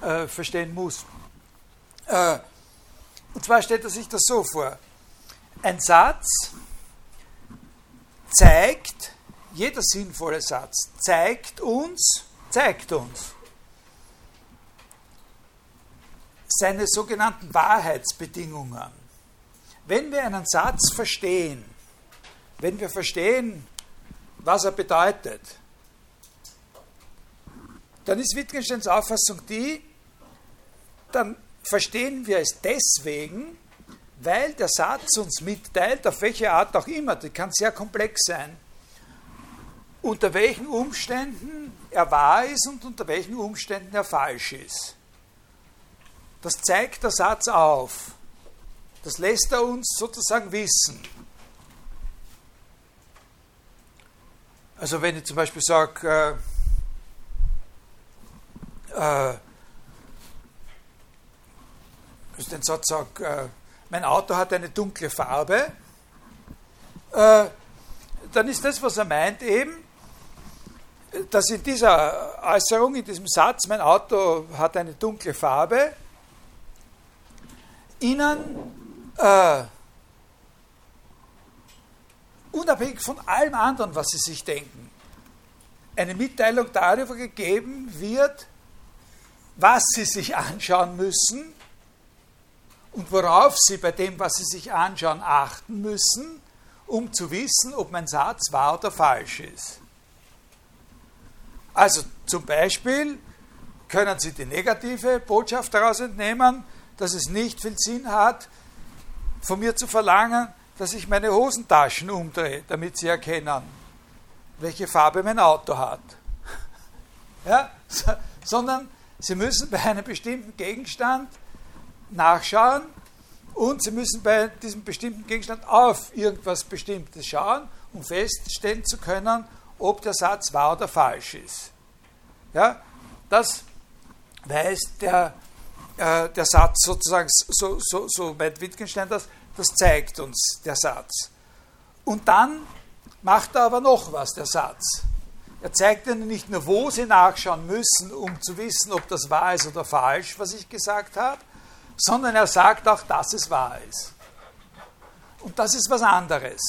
äh, verstehen muss. Äh, und zwar stellt er sich das so vor. Ein Satz zeigt, jeder sinnvolle Satz zeigt uns, zeigt uns seine sogenannten Wahrheitsbedingungen wenn wir einen Satz verstehen, wenn wir verstehen, was er bedeutet, dann ist Wittgensteins Auffassung die, dann verstehen wir es deswegen, weil der Satz uns mitteilt, auf welche Art auch immer, die kann sehr komplex sein, unter welchen Umständen er wahr ist und unter welchen Umständen er falsch ist. Das zeigt der Satz auf. Das lässt er uns sozusagen wissen. Also wenn ich zum Beispiel sage, äh, äh, ich den Satz sage, äh, mein Auto hat eine dunkle Farbe, äh, dann ist das, was er meint, eben, dass in dieser Äußerung, in diesem Satz, mein Auto hat eine dunkle Farbe, Ihnen äh, unabhängig von allem anderen, was sie sich denken, eine Mitteilung darüber gegeben wird, was sie sich anschauen müssen und worauf sie bei dem, was sie sich anschauen, achten müssen, um zu wissen, ob mein Satz wahr oder falsch ist. Also zum Beispiel können Sie die negative Botschaft daraus entnehmen, dass es nicht viel Sinn hat, von mir zu verlangen, dass ich meine Hosentaschen umdrehe, damit sie erkennen, welche Farbe mein Auto hat. *laughs* Ja? Sondern Sie müssen bei einem bestimmten Gegenstand nachschauen und Sie müssen bei diesem bestimmten Gegenstand auf irgendwas Bestimmtes schauen, um feststellen zu können, ob der Satz wahr oder falsch ist. Ja? Das weiß der, äh, der Satz sozusagen, so, so, so meint Wittgenstein das, das zeigt uns der Satz. Und dann macht er aber noch was, der Satz. Er zeigt ihnen nicht nur, wo sie nachschauen müssen, um zu wissen, ob das wahr ist oder falsch, was ich gesagt habe, sondern er sagt auch, dass es wahr ist. Und das ist was anderes.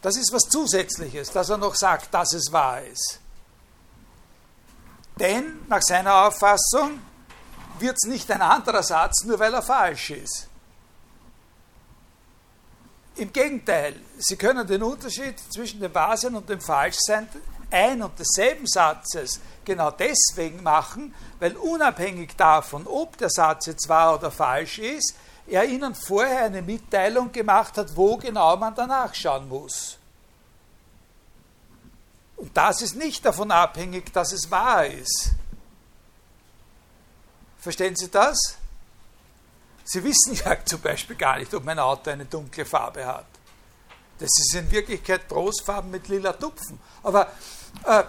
Das ist was Zusätzliches, dass er noch sagt, dass es wahr ist. Denn nach seiner Auffassung wird es nicht ein anderer Satz, nur weil er falsch ist. Im Gegenteil, Sie können den Unterschied zwischen dem Wahrsein und dem Falschsein ein und desselben Satzes genau deswegen machen, weil unabhängig davon, ob der Satz jetzt wahr oder falsch ist, er Ihnen vorher eine Mitteilung gemacht hat, wo genau man danach schauen muss. Und das ist nicht davon abhängig, dass es wahr ist. Verstehen Sie das? Sie wissen ja *laughs* zum Beispiel gar nicht, ob mein Auto eine dunkle Farbe hat. Das ist in Wirklichkeit Trostfarben mit lila Tupfen. Aber, äh,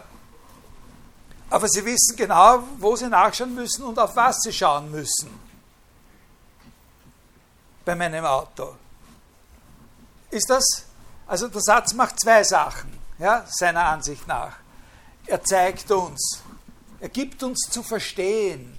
aber Sie wissen genau, wo Sie nachschauen müssen und auf was Sie schauen müssen. Bei meinem Auto. Ist das? Also der Satz macht zwei Sachen, ja, seiner Ansicht nach. Er zeigt uns, er gibt uns zu verstehen,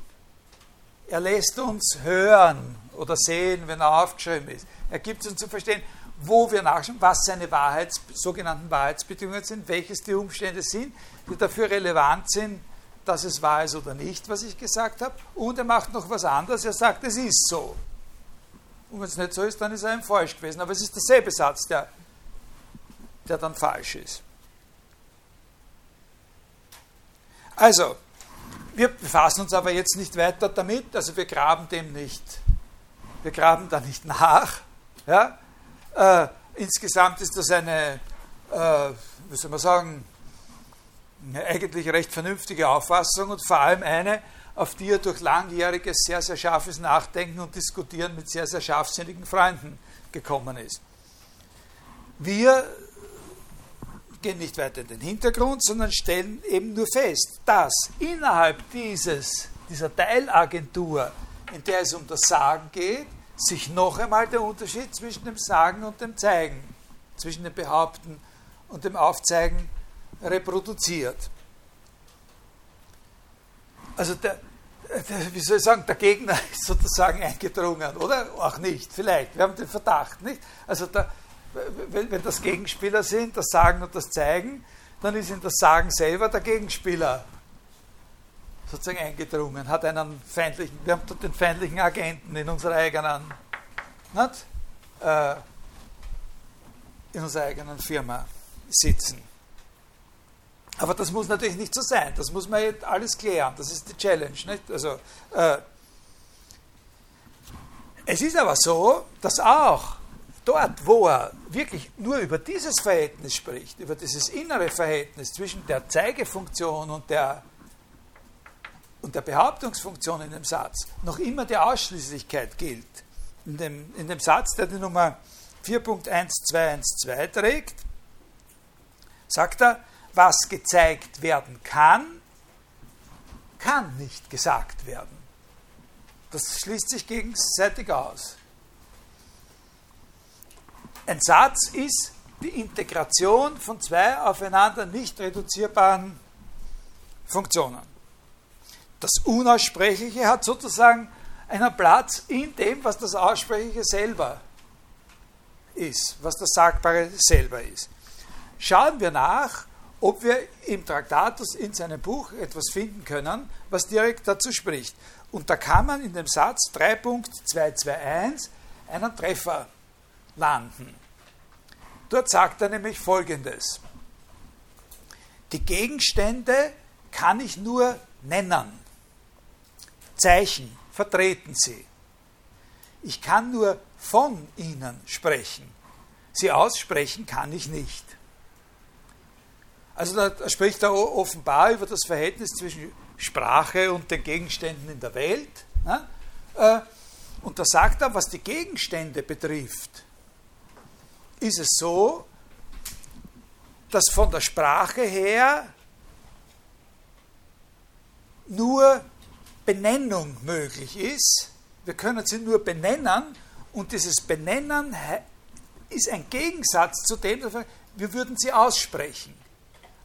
er lässt uns hören oder sehen, wenn er aufgeschrieben ist. Er gibt uns zu verstehen, wo wir nachschauen, was seine Wahrheits, sogenannten Wahrheitsbedingungen sind, welches die Umstände sind, die dafür relevant sind, dass es wahr ist oder nicht, was ich gesagt habe. Und er macht noch was anderes, er sagt, es ist so. Und wenn es nicht so ist, dann ist er ihm falsch gewesen. Aber es ist derselbe Satz, der, der dann falsch ist. Also, wir befassen uns aber jetzt nicht weiter damit, also wir graben dem nicht, wir graben da nicht nach. Ja? Äh, insgesamt ist das eine, äh, wie soll man sagen, eine eigentlich recht vernünftige Auffassung und vor allem eine, auf die er durch langjähriges, sehr, sehr scharfes Nachdenken und Diskutieren mit sehr, sehr scharfsinnigen Freunden gekommen ist. Wir gehen nicht weiter in den Hintergrund, sondern stellen eben nur fest, dass innerhalb dieses, dieser Teilagentur, in der es um das Sagen geht, sich noch einmal der Unterschied zwischen dem Sagen und dem Zeigen, zwischen dem Behaupten und dem Aufzeigen reproduziert. Also der, der, wie soll ich sagen, der Gegner *laughs* ist sozusagen eingedrungen, oder? Auch nicht, vielleicht. Wir haben den Verdacht, nicht? Also der, wenn, wenn das Gegenspieler sind, das Sagen und das Zeigen, dann ist in das Sagen selber der Gegenspieler sozusagen eingedrungen, hat einen feindlichen, wir haben dort den feindlichen Agenten in unserer eigenen, nicht? Äh, in unserer eigenen Firma sitzen. Aber das muss natürlich nicht so sein, das muss man jetzt alles klären, das ist die Challenge. Nicht? Also, äh, es ist aber so, dass auch dort, wo er wirklich nur über dieses Verhältnis spricht, über dieses innere Verhältnis zwischen der Zeigefunktion und der, und der Behauptungsfunktion in dem Satz, noch immer die Ausschließlichkeit gilt. In dem, in dem Satz, der die Nummer 4.1212 trägt, sagt er, was gezeigt werden kann, kann nicht gesagt werden. Das schließt sich gegenseitig aus. Ein Satz ist die Integration von zwei aufeinander nicht reduzierbaren Funktionen. Das Unaussprechliche hat sozusagen einen Platz in dem, was das Aussprechliche selber ist, was das Sagbare selber ist. Schauen wir nach, ob wir im Traktatus in seinem Buch etwas finden können, was direkt dazu spricht. Und da kann man in dem Satz 3.221 einen Treffer landen. Dort sagt er nämlich Folgendes. Die Gegenstände kann ich nur nennen. Zeichen vertreten sie. Ich kann nur von ihnen sprechen. sie aussprechen kann ich nicht. Also da spricht er offenbar über das Verhältnis zwischen Sprache und den Gegenständen in der Welt. Ne? Äh, und da sagt er, was die Gegenstände betrifft, ist es so, dass von der Sprache her nur Benennung möglich ist. Wir können sie nur benennen und dieses Benennen ist ein Gegensatz zu dem, wir würden sie aussprechen.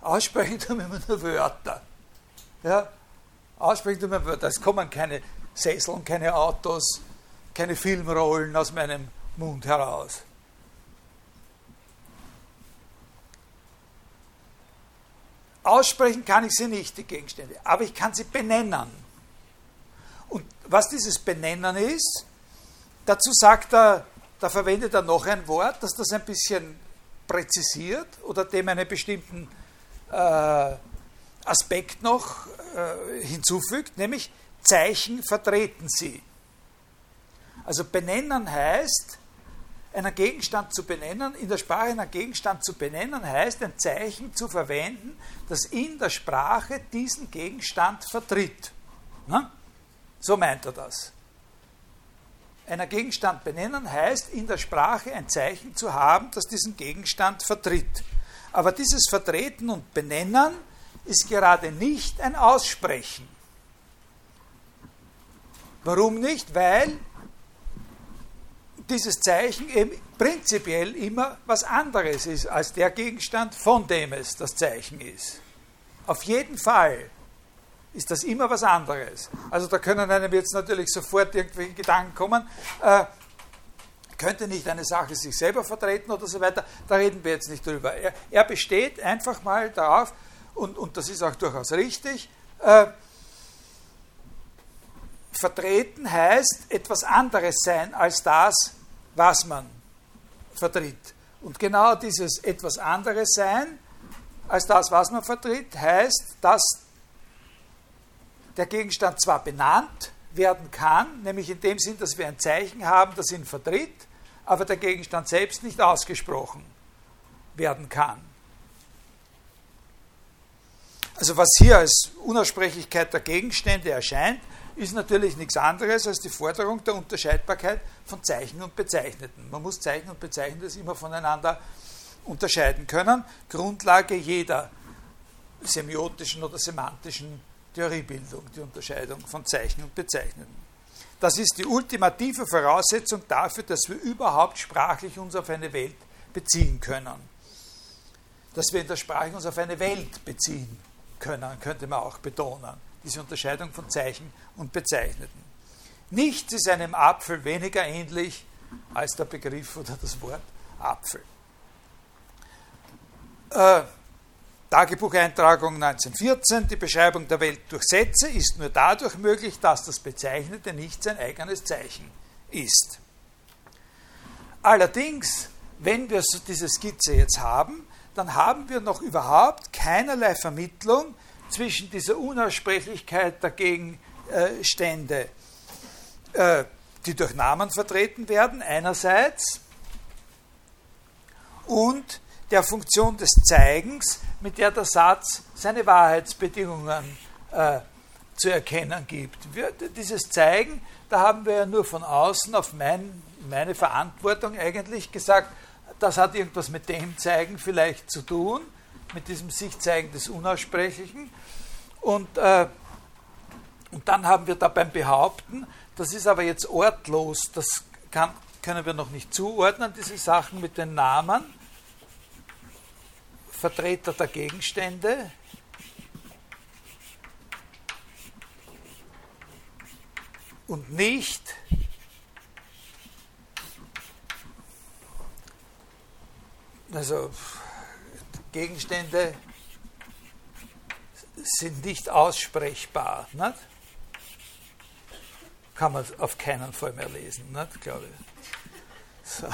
Aussprechen tun wir nur Wörter. Ja? Aussprechen tun wir Wörter. Es kommen keine Sesseln, keine Autos, keine Filmrollen aus meinem Mund heraus. Aussprechen kann ich sie nicht, die Gegenstände, aber ich kann sie benennen. Und was dieses Benennen ist, dazu sagt er, da verwendet er noch ein Wort, das das ein bisschen präzisiert oder dem einen bestimmten äh, Aspekt noch äh, hinzufügt, nämlich Zeichen vertreten sie. Also benennen heißt, einen Gegenstand zu benennen, in der Sprache einen Gegenstand zu benennen, heißt ein Zeichen zu verwenden, das in der Sprache diesen Gegenstand vertritt. Na? So meint er das. Einen Gegenstand benennen heißt in der Sprache ein Zeichen zu haben, das diesen Gegenstand vertritt. Aber dieses Vertreten und Benennen ist gerade nicht ein Aussprechen. Warum nicht? Weil dieses Zeichen eben prinzipiell immer was anderes ist als der Gegenstand, von dem es das Zeichen ist. Auf jeden Fall ist das immer was anderes. Also da können einem jetzt natürlich sofort irgendwelche Gedanken kommen, äh, könnte nicht eine Sache sich selber vertreten oder so weiter, da reden wir jetzt nicht drüber. Er, er besteht einfach mal darauf, und, und das ist auch durchaus richtig, äh, vertreten heißt etwas anderes sein als das, was man vertritt. Und genau dieses etwas anderes sein als das, was man vertritt, heißt, dass der Gegenstand zwar benannt werden kann, nämlich in dem Sinn, dass wir ein Zeichen haben, das ihn vertritt, aber der Gegenstand selbst nicht ausgesprochen werden kann. Also was hier als Unaussprechlichkeit der Gegenstände erscheint, ist natürlich nichts anderes als die Forderung der Unterscheidbarkeit von Zeichen und Bezeichneten. Man muss Zeichen und Bezeichnetes immer voneinander unterscheiden können. Grundlage jeder semiotischen oder semantischen Theoriebildung, die Unterscheidung von Zeichen und Bezeichneten. Das ist die ultimative Voraussetzung dafür, dass wir überhaupt sprachlich uns auf eine Welt beziehen können. Dass wir in der Sprache uns auf eine Welt beziehen können, könnte man auch betonen. Diese Unterscheidung von Zeichen und Bezeichneten. Nichts ist einem Apfel weniger ähnlich als der Begriff oder das Wort Apfel. Äh, Tagebucheintragung 1914, die Beschreibung der Welt durch Sätze ist nur dadurch möglich, dass das Bezeichnete nicht sein eigenes Zeichen ist. Allerdings, wenn wir so diese Skizze jetzt haben, dann haben wir noch überhaupt keinerlei Vermittlung zwischen dieser Unaussprechlichkeit der Gegenstände, äh, die durch Namen vertreten werden, einerseits, und der Funktion des Zeigens, mit der der Satz seine Wahrheitsbedingungen äh, zu erkennen gibt. Wir, dieses Zeigen, da haben wir ja nur von außen auf mein, meine Verantwortung eigentlich gesagt, das hat irgendwas mit dem Zeigen vielleicht zu tun, mit diesem Sichtzeigen des Unaussprechlichen. Und, äh, und dann haben wir da beim Behaupten, das ist aber jetzt ortlos, das kann, können wir noch nicht zuordnen, diese Sachen mit den Namen. Vertreter der Gegenstände. Und nicht also Gegenstände sind nicht aussprechbar. Nicht? Kann man auf keinen Fall mehr lesen, nicht, glaube ich. So.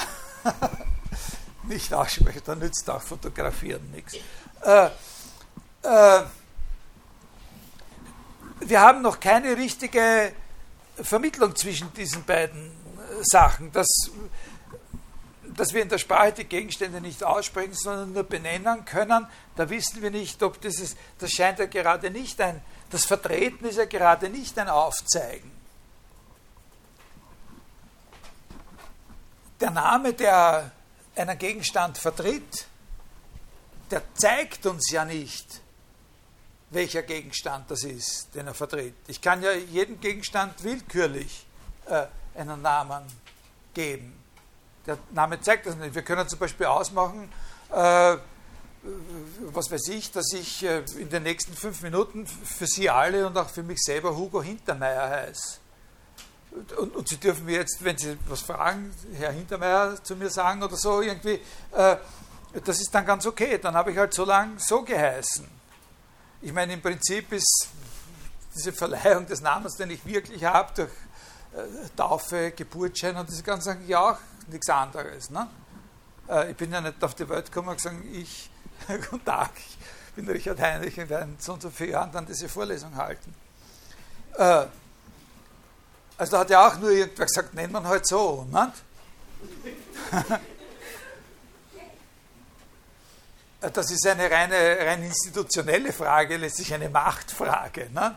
*laughs* nicht aussprechen, da nützt auch Fotografieren nichts. Äh, äh, wir haben noch keine richtige Vermittlung zwischen diesen beiden Sachen. Das, dass wir in der Sprache die Gegenstände nicht aussprechen, sondern nur benennen können, da wissen wir nicht, ob dieses, das scheint ja gerade nicht ein, das Vertreten ist ja gerade nicht ein Aufzeigen. Der Name, der einen Gegenstand vertritt, der zeigt uns ja nicht, welcher Gegenstand das ist, den er vertritt. Ich kann ja jedem Gegenstand willkürlich äh, einen Namen geben. Der Name zeigt das nicht. Wir können zum Beispiel ausmachen, äh, was weiß ich, dass ich äh, in den nächsten fünf Minuten für Sie alle und auch für mich selber Hugo Hintermeier heiße. Und, und, Sie dürfen mir jetzt, wenn Sie was fragen, Herr Hintermeier zu mir sagen oder so, irgendwie, äh, das ist dann ganz okay. Dann habe ich halt so lange so geheißen. Ich meine, im Prinzip ist diese Verleihung des Namens, den ich wirklich habe, durch äh, Taufe, Geburtsschein und diese ganzen Sachen, ja auch nichts anderes. Ne? Äh, ich bin ja nicht auf die Welt gekommen und gesagt, ich, *laughs* guten Tag, ich bin Richard Heinrich und werde in so und so vielen Jahren dann diese Vorlesung halten. Äh, also da hat ja auch nur irgendwer gesagt, nennt man halt so. Ne? *laughs* das ist eine reine, rein institutionelle Frage, letztlich eine Machtfrage. Ne?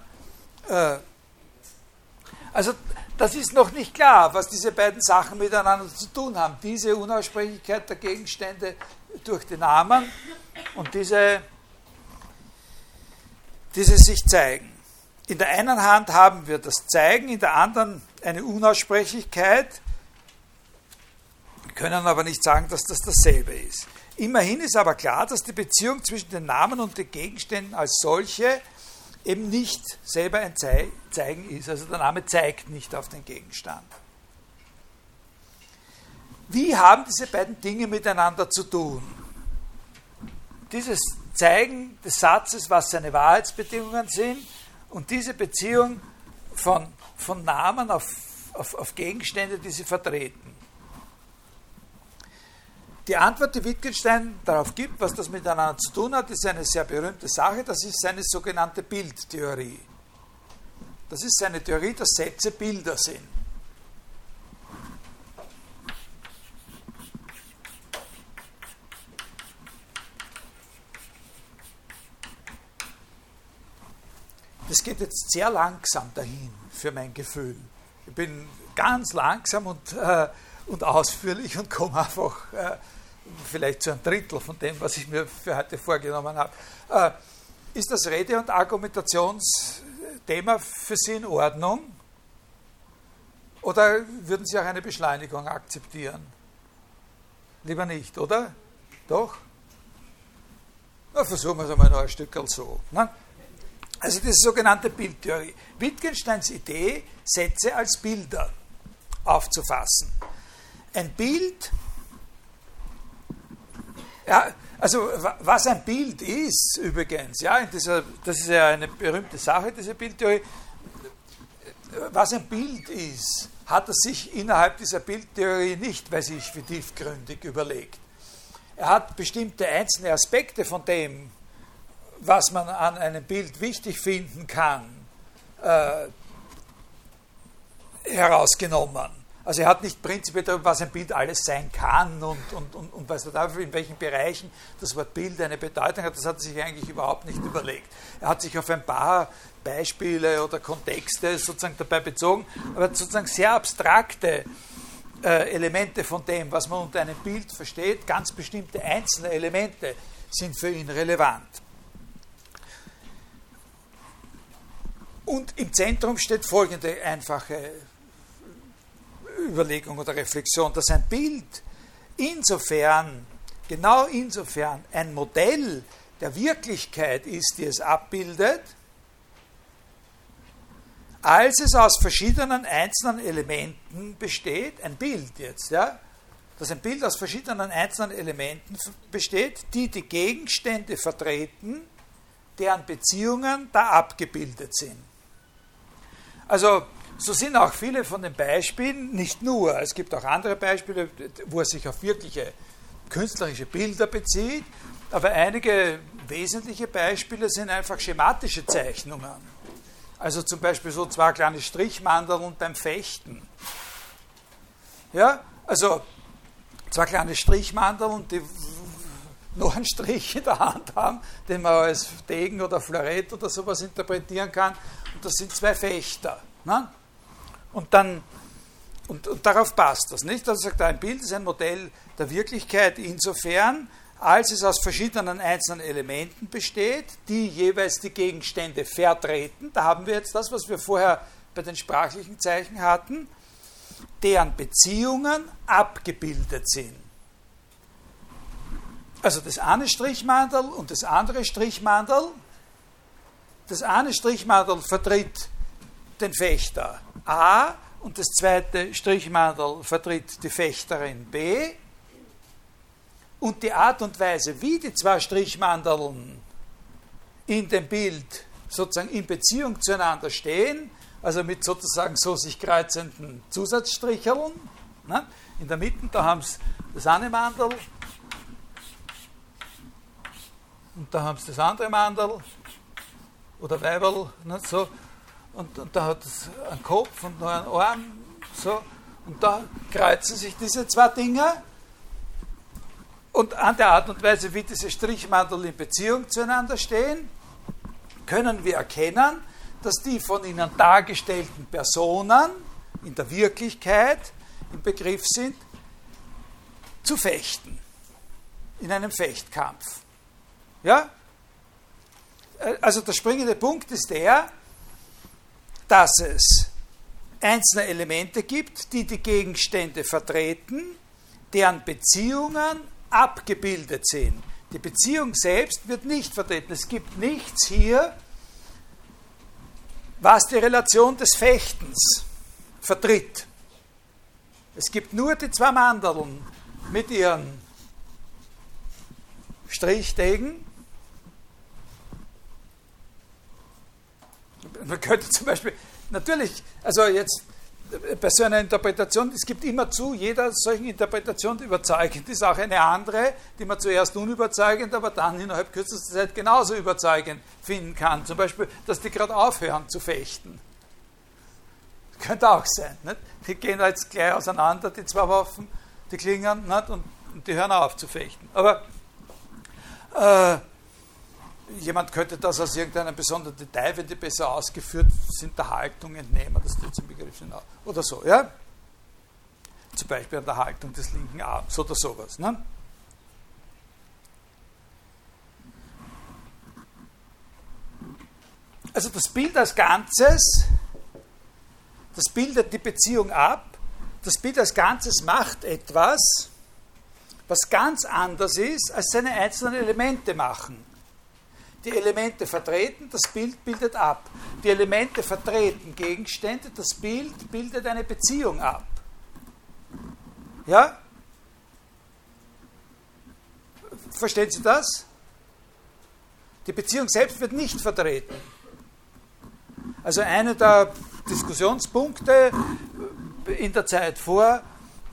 Also das ist noch nicht klar, was diese beiden Sachen miteinander zu tun haben. Diese Unaussprechlichkeit der Gegenstände durch den Namen und diese, dieses sich zeigen. In der einen Hand haben wir das Zeigen, in der anderen eine Unaussprechlichkeit, können aber nicht sagen, dass das dasselbe ist. Immerhin ist aber klar, dass die Beziehung zwischen den Namen und den Gegenständen als solche eben nicht selber ein Zeigen ist. Also der Name zeigt nicht auf den Gegenstand. Wie haben diese beiden Dinge miteinander zu tun? Dieses Zeigen des Satzes, was seine Wahrheitsbedingungen sind, und diese Beziehung von, von Namen auf, auf, auf Gegenstände, die sie vertreten. Die Antwort, die Wittgenstein darauf gibt, was das miteinander zu tun hat, ist eine sehr berühmte Sache. Das ist seine sogenannte Bildtheorie. Das ist seine Theorie, dass Sätze Bilder sind. Das geht jetzt sehr langsam dahin für mein Gefühl. Ich bin ganz langsam und, äh, und ausführlich und komme einfach äh, vielleicht zu einem Drittel von dem, was ich mir für heute vorgenommen habe. Äh, ist das Rede- und Argumentationsthema für Sie in Ordnung? Oder würden Sie auch eine Beschleunigung akzeptieren? Lieber nicht, oder? Doch? Na, versuchen wir es einmal noch ein Stück so. Ne? Also diese sogenannte Bildtheorie. Wittgensteins Idee, Sätze als Bilder aufzufassen. Ein Bild ja, also was ein Bild ist übrigens, ja, dieser, das ist ja eine berühmte Sache, diese Bildtheorie. Was ein Bild ist, hat er sich innerhalb dieser Bildtheorie nicht bei sich für tiefgründig überlegt. Er hat bestimmte einzelne Aspekte von dem, was man an einem Bild wichtig finden kann, äh, herausgenommen. Also er hat nicht prinzipiell darüber, was ein Bild alles sein kann und, und, und, und was dafür, in welchen Bereichen das Wort Bild eine Bedeutung hat, das hat er sich eigentlich überhaupt nicht überlegt. Er hat sich auf ein paar Beispiele oder Kontexte sozusagen dabei bezogen, aber sozusagen sehr abstrakte äh, Elemente von dem, was man unter einem Bild versteht, ganz bestimmte einzelne Elemente sind für ihn relevant. Und im Zentrum steht folgende einfache Überlegung oder Reflexion, dass ein Bild. Insofern, genau insofern ein Modell der Wirklichkeit ist, die es abbildet, als es aus verschiedenen einzelnen Elementen besteht, ein Bild jetzt, ja, dass ein Bild aus verschiedenen einzelnen Elementen besteht, die die Gegenstände vertreten, deren Beziehungen da abgebildet sind. Also so sind auch viele von den Beispielen, nicht nur, es gibt auch andere Beispiele, wo er sich auf wirkliche künstlerische Bilder bezieht, aber einige wesentliche Beispiele sind einfach schematische Zeichnungen. Also zum Beispiel so zwei kleine Strichmandeln beim Fechten. Ja, also zwei kleine Strichmandeln, die *laughs* noch einen Strich in der Hand haben, den man als Degen oder Florett oder sowas interpretieren kann. Und das sind zwei Fechter. Ne? Und dann, und, und, darauf passt das, nicht? Also sagt ein Bild ist ein Modell der Wirklichkeit insofern, als es aus verschiedenen einzelnen Elementen besteht, die jeweils die Gegenstände vertreten. Da haben wir jetzt das, was wir vorher bei den sprachlichen Zeichen hatten, deren Beziehungen abgebildet sind. Also das eine Strichmandel und das andere Strichmandel. Das eine Strichmandel vertritt den Fechter A und das zweite Strichmandel vertritt die Fechterin B. Und die Art und Weise, wie die zwei Strichmandeln in dem Bild sozusagen in Beziehung zueinander stehen, also mit sozusagen so sich kreuzenden Zusatzstricheln. Ne? In der Mitte, da haben sie das eine Mandel und da haben sie das andere Mandel oder Weiberl, nicht so, und, und da hat es einen Kopf und noch einen Arm, so, und da kreuzen sich diese zwei Dinge und an der Art und Weise, wie diese Strichmandel in Beziehung zueinander stehen, können wir erkennen, dass die von ihnen dargestellten Personen in der Wirklichkeit im Begriff sind, zu fechten, in einem Fechtkampf. Ja? Äh, also der springende Punkt ist der, dass es einzelne Elemente gibt, die die Gegenstände vertreten, deren Beziehungen abgebildet sind. Die Beziehung selbst wird nicht vertreten. Es gibt nichts hier, was die Relation des Fechtens vertritt. Es gibt nur die zwei Mandeln mit ihren Strichdegen Man könnte zum Beispiel, natürlich, also jetzt bei so einer Interpretation, es gibt immer zu, jeder solchen Interpretation überzeugend ist auch eine andere, die man zuerst unüberzeugend, aber dann innerhalb kürzester Zeit genauso überzeugend finden kann. Zum Beispiel, dass die gerade aufhören zu fechten. Könnte auch sein. Nicht? Die gehen jetzt gleich auseinander, die zwei Waffen, die klingen, nicht? Und, und die hören auf zu fechten. Aber äh, jemand könnte das aus irgendeinem besonderen Detail, wenn die besser ausgeführt sind, der Haltung entnehmen, das tut zum Begriff sind oder so, ja? Zum Beispiel an der Haltung des linken Arms oder sowas. Ne? Also das Bild als Ganzes, das bildet die Beziehung ab. Das Bild als Ganzes macht etwas, was ganz anders ist, als seine einzelnen Elemente machen die Elemente vertreten, das Bild bildet ab. Die Elemente vertreten Gegenstände, das Bild bildet eine Beziehung ab. Ja? Verstehen Sie das? Die Beziehung selbst wird nicht vertreten. Also einer der Diskussionspunkte in der Zeit vor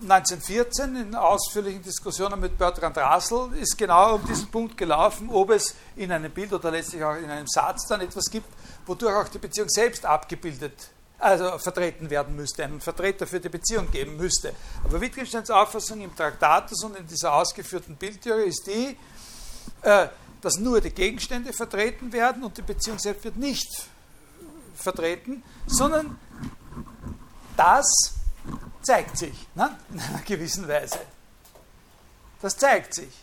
1914 in ausführlichen Diskussionen mit Bertrand Russell ist genau um diesen Punkt gelaufen, ob es in einem Bild oder letztlich auch in einem Satz dann etwas gibt, wodurch auch die Beziehung selbst abgebildet, also vertreten werden müsste, einen Vertreter für die Beziehung geben müsste. Aber Wittgensteins Auffassung im Traktatus und in dieser ausgeführten Bildtheorie ist die, äh, dass nur die Gegenstände vertreten werden und die Beziehung selbst wird nicht vertreten, sondern das zeigt sich ne? *laughs* in einer gewissen Weise. Das zeigt sich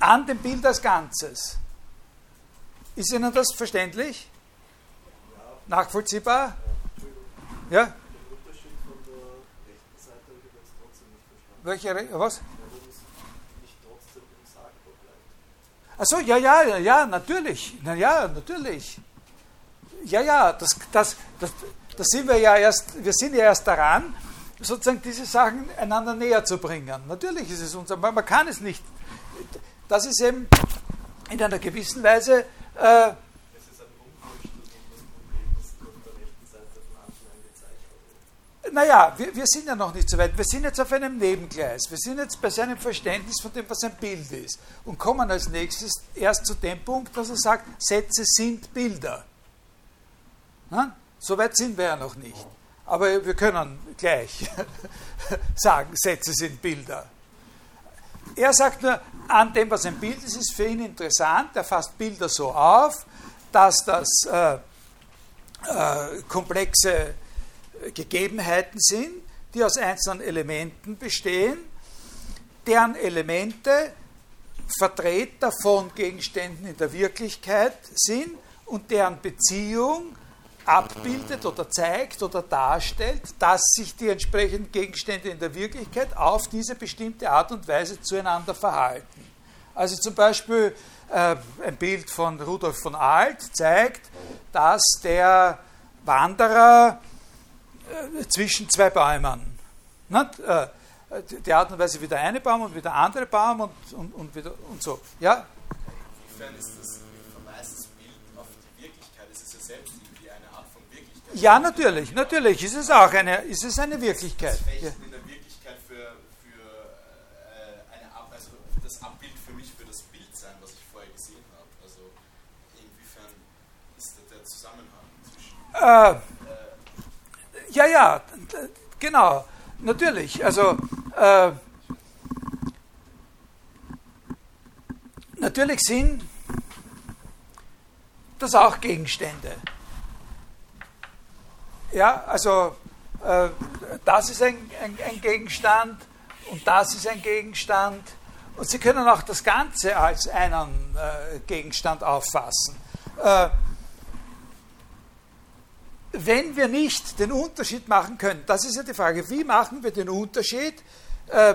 an dem Bild als Ganzes. Ist Ihnen das verständlich? Ja. Nachvollziehbar? Ja? Den Unterschied von der rechten Seite habe ich jetzt trotzdem nicht verstanden. Welche, was? Achso, ja, ja, ja, natürlich. Na ja, natürlich. Ja, ja, das, das, das, da sind wir ja erst, wir sind ja erst daran, sozusagen diese Sachen einander näher zu bringen. Natürlich ist es unser, man kann es nicht. Das ist eben in einer gewissen Weise. Äh, naja, wir, wir sind ja noch nicht so weit. Wir sind jetzt auf einem Nebengleis. Wir sind jetzt bei seinem Verständnis von dem, was ein Bild ist. Und kommen als nächstes erst zu dem Punkt, dass er sagt, Sätze sind Bilder. Na? So weit sind wir ja noch nicht. Aber wir können gleich *laughs* sagen, Sätze sind Bilder. er sagt nur, an dem, was ein Bild ist, ist für ihn interessant. Er fasst Bilder so auf, dass das äh, äh, komplexe Gegebenheiten sind, die aus einzelnen Elementen bestehen, deren Elemente Vertreter von Gegenständen in der Wirklichkeit sind und deren Beziehung abbildet oder zeigt oder darstellt, dass sich die entsprechenden Gegenstände in der Wirklichkeit auf diese bestimmte Art und Weise zueinander verhalten. Also zum Beispiel äh, ein Bild von Rudolf von Alt zeigt, dass der Wanderer äh, zwischen zwei Bäumen, nicht? Äh, die Art und Weise wie der eine Baum und wie der andere Baum und, und, und, wieder, und so. Ja? Inwiefern ist das verweist Bild auf die Wirklichkeit? Es ist ja selbst irgendwie eine Art von Wirklichkeit. Ja, natürlich, natürlich ist es auch eine, ist es eine Wirklichkeit. Das ja. in der Wirklichkeit für, für äh, eine Ab also das Abbild für mich für das Bild sein, was ich vorher gesehen habe. Also inwiefern ist da der Zusammenhang zwischen. Äh, ja, ja, genau, natürlich. Also äh, natürlich sind das auch Gegenstände. Ja, also äh, das ist ein, ein, ein, Gegenstand und das ist ein Gegenstand. Und Sie können auch das Ganze als einen äh, Gegenstand auffassen. Äh, wenn wir nicht den Unterschied machen können, das ist ja die Frage, wie machen wir den Unterschied? Äh,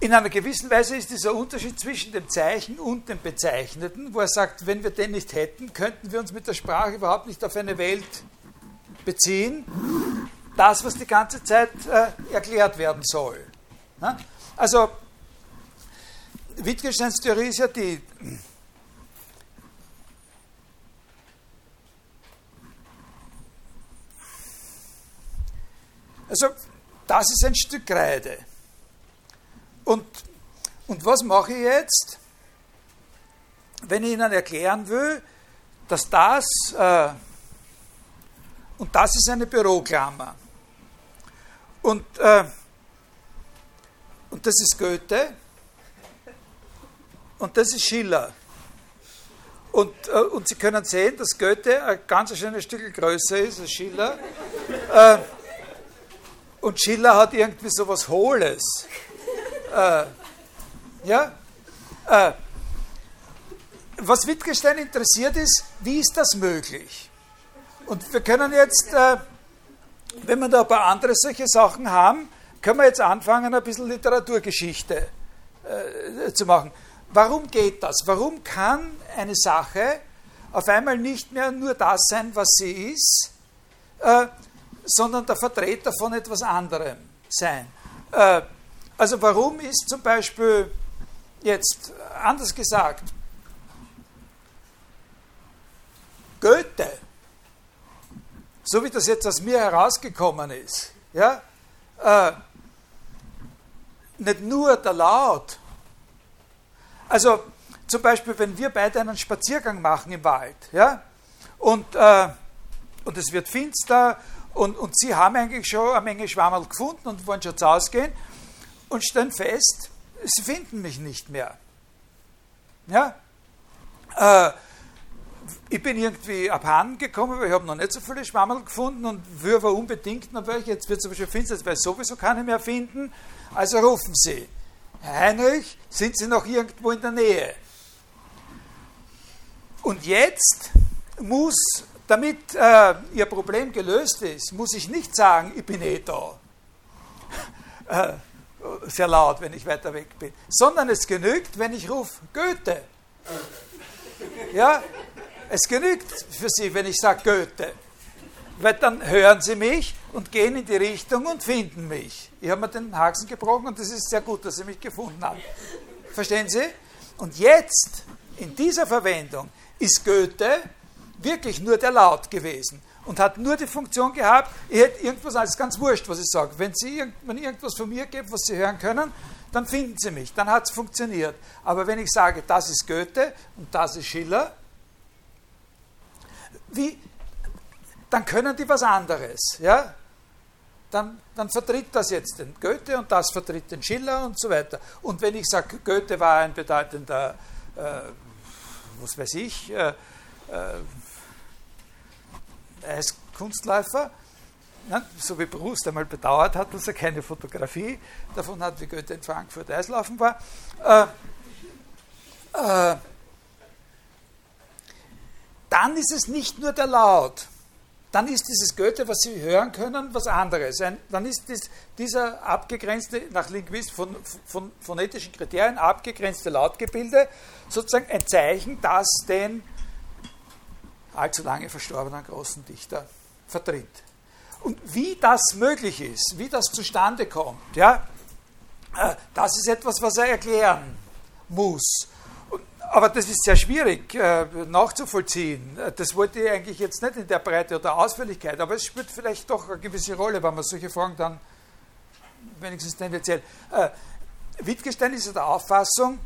in einer gewissen Weise ist dieser Unterschied zwischen dem Zeichen und dem Bezeichneten, wo er sagt, wenn wir den nicht hätten, könnten wir uns mit der Sprache überhaupt nicht auf eine Welt beziehen. Das, was die ganze Zeit äh, erklärt werden soll. Ja? Also, Wittgensteins Theorie ist ja die, Also, das ist ein Stück Kreide. Und, und was mache ich jetzt, wenn ich Ihnen erklären will, dass das, äh, und das ist eine Büroklammer. Und, äh, und das ist Goethe und das ist Schiller. Und, äh, und Sie können sehen, dass Goethe ein ganz schönes Stück größer ist als Schiller. Äh, und Schiller hat irgendwie so was Hohles. Äh, ja? Äh, was Wittgenstein interessiert ist, wie ist das möglich? Und wir können jetzt, äh, wenn wir da ein paar andere solche Sachen haben, können wir jetzt anfangen, ein bisschen Literaturgeschichte äh, zu machen. Warum geht das? Warum kann eine Sache auf einmal nicht mehr nur das sein, was sie ist, äh, sondern der Vertreter von etwas anderem sein. Äh, also warum ist zum Beispiel jetzt anders gesagt, Goethe, so wie das jetzt aus mir herausgekommen ist, ja, äh, nicht nur der Laut. Also zum Beispiel, wenn wir beide einen Spaziergang machen im Wald, ja, und, äh, und es wird finster und, und sie haben eigentlich schon eine Menge Schwammerl gefunden und wollen schon zu Hause gehen und stellen fest, sie finden mich nicht mehr. Ja? Äh, ich bin irgendwie abhanden gekommen, weil ich habe noch nicht so viele Schwammerl gefunden und aber unbedingt noch welche. Jetzt wird es aber schon finster, weil sowieso keine mehr finden. Also rufen Sie. Heinrich, sind Sie noch irgendwo in der Nähe? Und jetzt muss damit äh, Ihr Problem gelöst ist, muss ich nicht sagen, ich bin eh da. *laughs* Äh, sehr laut, wenn ich weiter weg bin. Sondern es genügt, wenn ich rufe, Goethe. Ja, es genügt für Sie, wenn ich sage Goethe. Weil dann hören Sie mich und gehen in die Richtung und finden mich. Ich habe mir den Haxen gebrochen und es ist sehr gut, dass Sie mich gefunden haben. Verstehen Sie? Und jetzt, in dieser Verwendung, ist Goethe wirklich nur der Laut gewesen und hat nur die Funktion gehabt, ich hätte irgendwas als ganz wurscht, was ich sage. Wenn Sie wenn irgendwas von mir gibt, was Sie hören können, dann finden Sie mich, dann hat es funktioniert. Aber wenn ich sage, das ist Goethe und das ist Schiller, wie, dann können die was anderes. Ja? dann, dann vertritt das jetzt den Goethe und das vertritt den Schiller und so weiter. Und wenn ich sage, Goethe war ein bedeutender, äh, was weiß ich, äh, äh, er ist Kunstläufer, ne, so wie Proust einmal bedauert hat, dass er keine Fotografie davon hat, wie Goethe in Frankfurt Eislaufen war. Äh, äh, dann ist es nicht nur der Laut, dann ist dieses Goethe, was Sie hören können, was anderes. Ein, dann ist dies, dieser abgegrenzte, nach Linguist von, von phonetischen Kriterien abgegrenzte Lautgebilde sozusagen ein Zeichen, das den allzu lange verstorbenen großen Dichter vertritt. Und wie das möglich ist, wie das zustande kommt, ja, äh, das ist etwas, was er erklären muss. Aber das ist sehr schwierig äh, nachzuvollziehen. Das wollte ich eigentlich jetzt nicht in der Breite oder Ausführlichkeit, aber es spielt vielleicht doch eine gewisse Rolle, wenn man solche Fragen dann wenigstens tendenziell. Äh, Wittgenstein ist der Auffassung,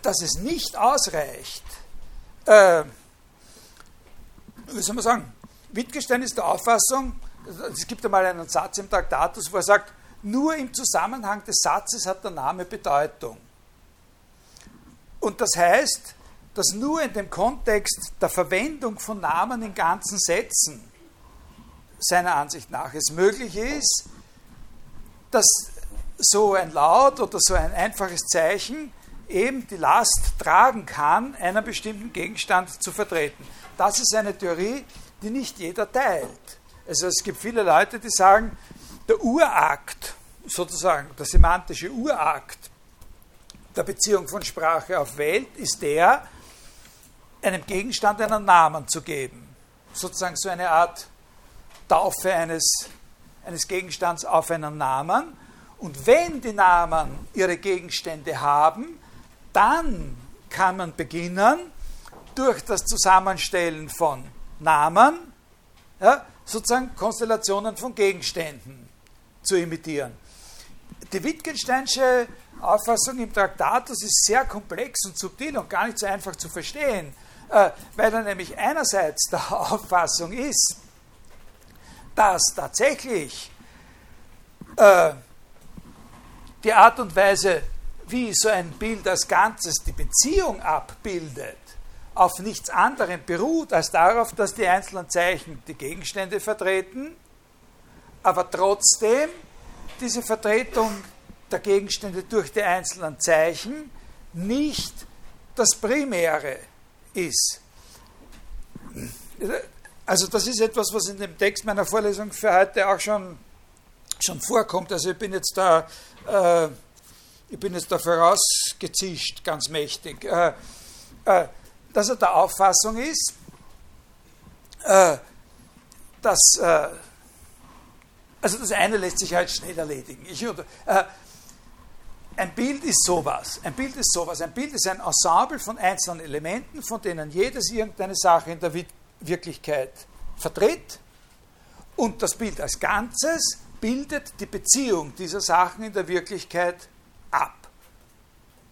dass es nicht ausreicht, äh, wie soll man sagen, Wittgenstein ist der Auffassung, es gibt einmal einen Satz im Traktatus, wo er sagt, nur im Zusammenhang des Satzes hat der Name Bedeutung. Und das heißt, dass nur in dem Kontext der Verwendung von Namen in ganzen Sätzen seiner Ansicht nach es möglich ist, dass so ein Laut oder so ein einfaches Zeichen eben die Last tragen kann, einen bestimmten Gegenstand zu vertreten. Das ist eine Theorie, die nicht jeder teilt. Also es gibt viele Leute, die sagen, der Urakt, sozusagen der semantische Urakt der Beziehung von Sprache auf Welt ist der, einem Gegenstand einen Namen zu geben. Sozusagen so eine Art Taufe eines, eines Gegenstands auf einen Namen. Und wenn die Namen ihre Gegenstände haben, dann kann man beginnen, durch das Zusammenstellen von Namen ja, sozusagen Konstellationen von Gegenständen zu imitieren. Die Wittgensteinsche Auffassung im Traktatus ist sehr komplex und subtil und gar nicht so einfach zu verstehen, äh, weil er nämlich einerseits der *laughs* Auffassung ist, dass tatsächlich äh, die Art und Weise, wie so ein Bild als Ganzes die Beziehung abbildet, auf nichts anderem beruht als darauf, dass die einzelnen Zeichen die Gegenstände vertreten, aber trotzdem diese Vertretung der Gegenstände durch die einzelnen Zeichen nicht das Primäre ist. Also das ist etwas, was in dem Text meiner Vorlesung für heute auch schon, schon vorkommt. Also ich bin jetzt da, äh, ich bin jetzt da vorausgezischt, ganz mächtig, äh, äh, dass er der Auffassung ist, äh, dass äh, also das eine lässt sich halt schnell erledigen. Ich, äh, ein Bild ist sowas. Ein Bild ist sowas. Ein Bild ist ein Ensemble von einzelnen Elementen, von denen jedes irgendeine Sache in der Wirklichkeit vertritt. Und das Bild als Ganzes bildet die Beziehung dieser Sachen in der Wirklichkeit ab.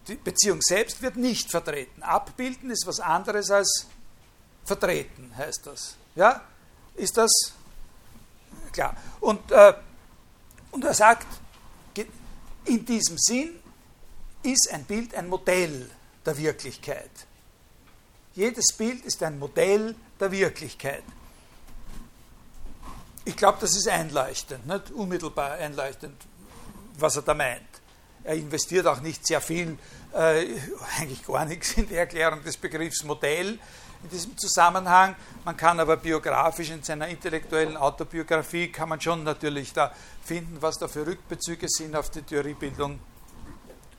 Die Beziehung selbst wird nicht vertreten. Abbilden ist was anderes als vertreten, heißt das. Ja? Ist das klar? Und, äh, und er sagt, in diesem Sinn ist ein Bild ein Modell der Wirklichkeit. Jedes Bild ist ein Modell der Wirklichkeit. Ich glaube, das ist einleuchtend, nicht unmittelbar einleuchtend, was er da meint. Er investiert auch nicht sehr viel, äh, eigentlich gar nichts in die Erklärung des Begriffs Modell in diesem Zusammenhang. Man kann aber biografisch in seiner intellektuellen Autobiografie, kann man schon natürlich da finden, was da für Rückbezüge sind auf die Theoriebildung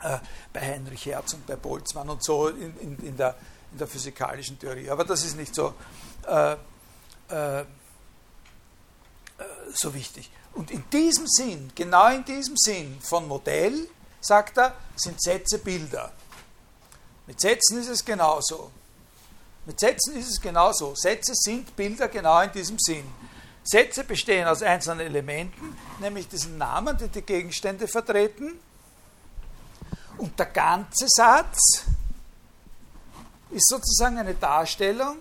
äh, bei Heinrich Hertz und bei Boltzmann und so in, in, in, der, in der physikalischen Theorie. Aber das ist nicht so, äh, äh, so wichtig. Und in diesem Sinn, genau in diesem Sinn von Modell, sagt er, sind Sätze Bilder. Mit Sätzen ist es genauso. Mit Sätzen ist es genauso. Sätze sind Bilder genau in diesem Sinn. Sätze bestehen aus einzelnen Elementen, nämlich diesen Namen, die die Gegenstände vertreten. Und der ganze Satz ist sozusagen eine Darstellung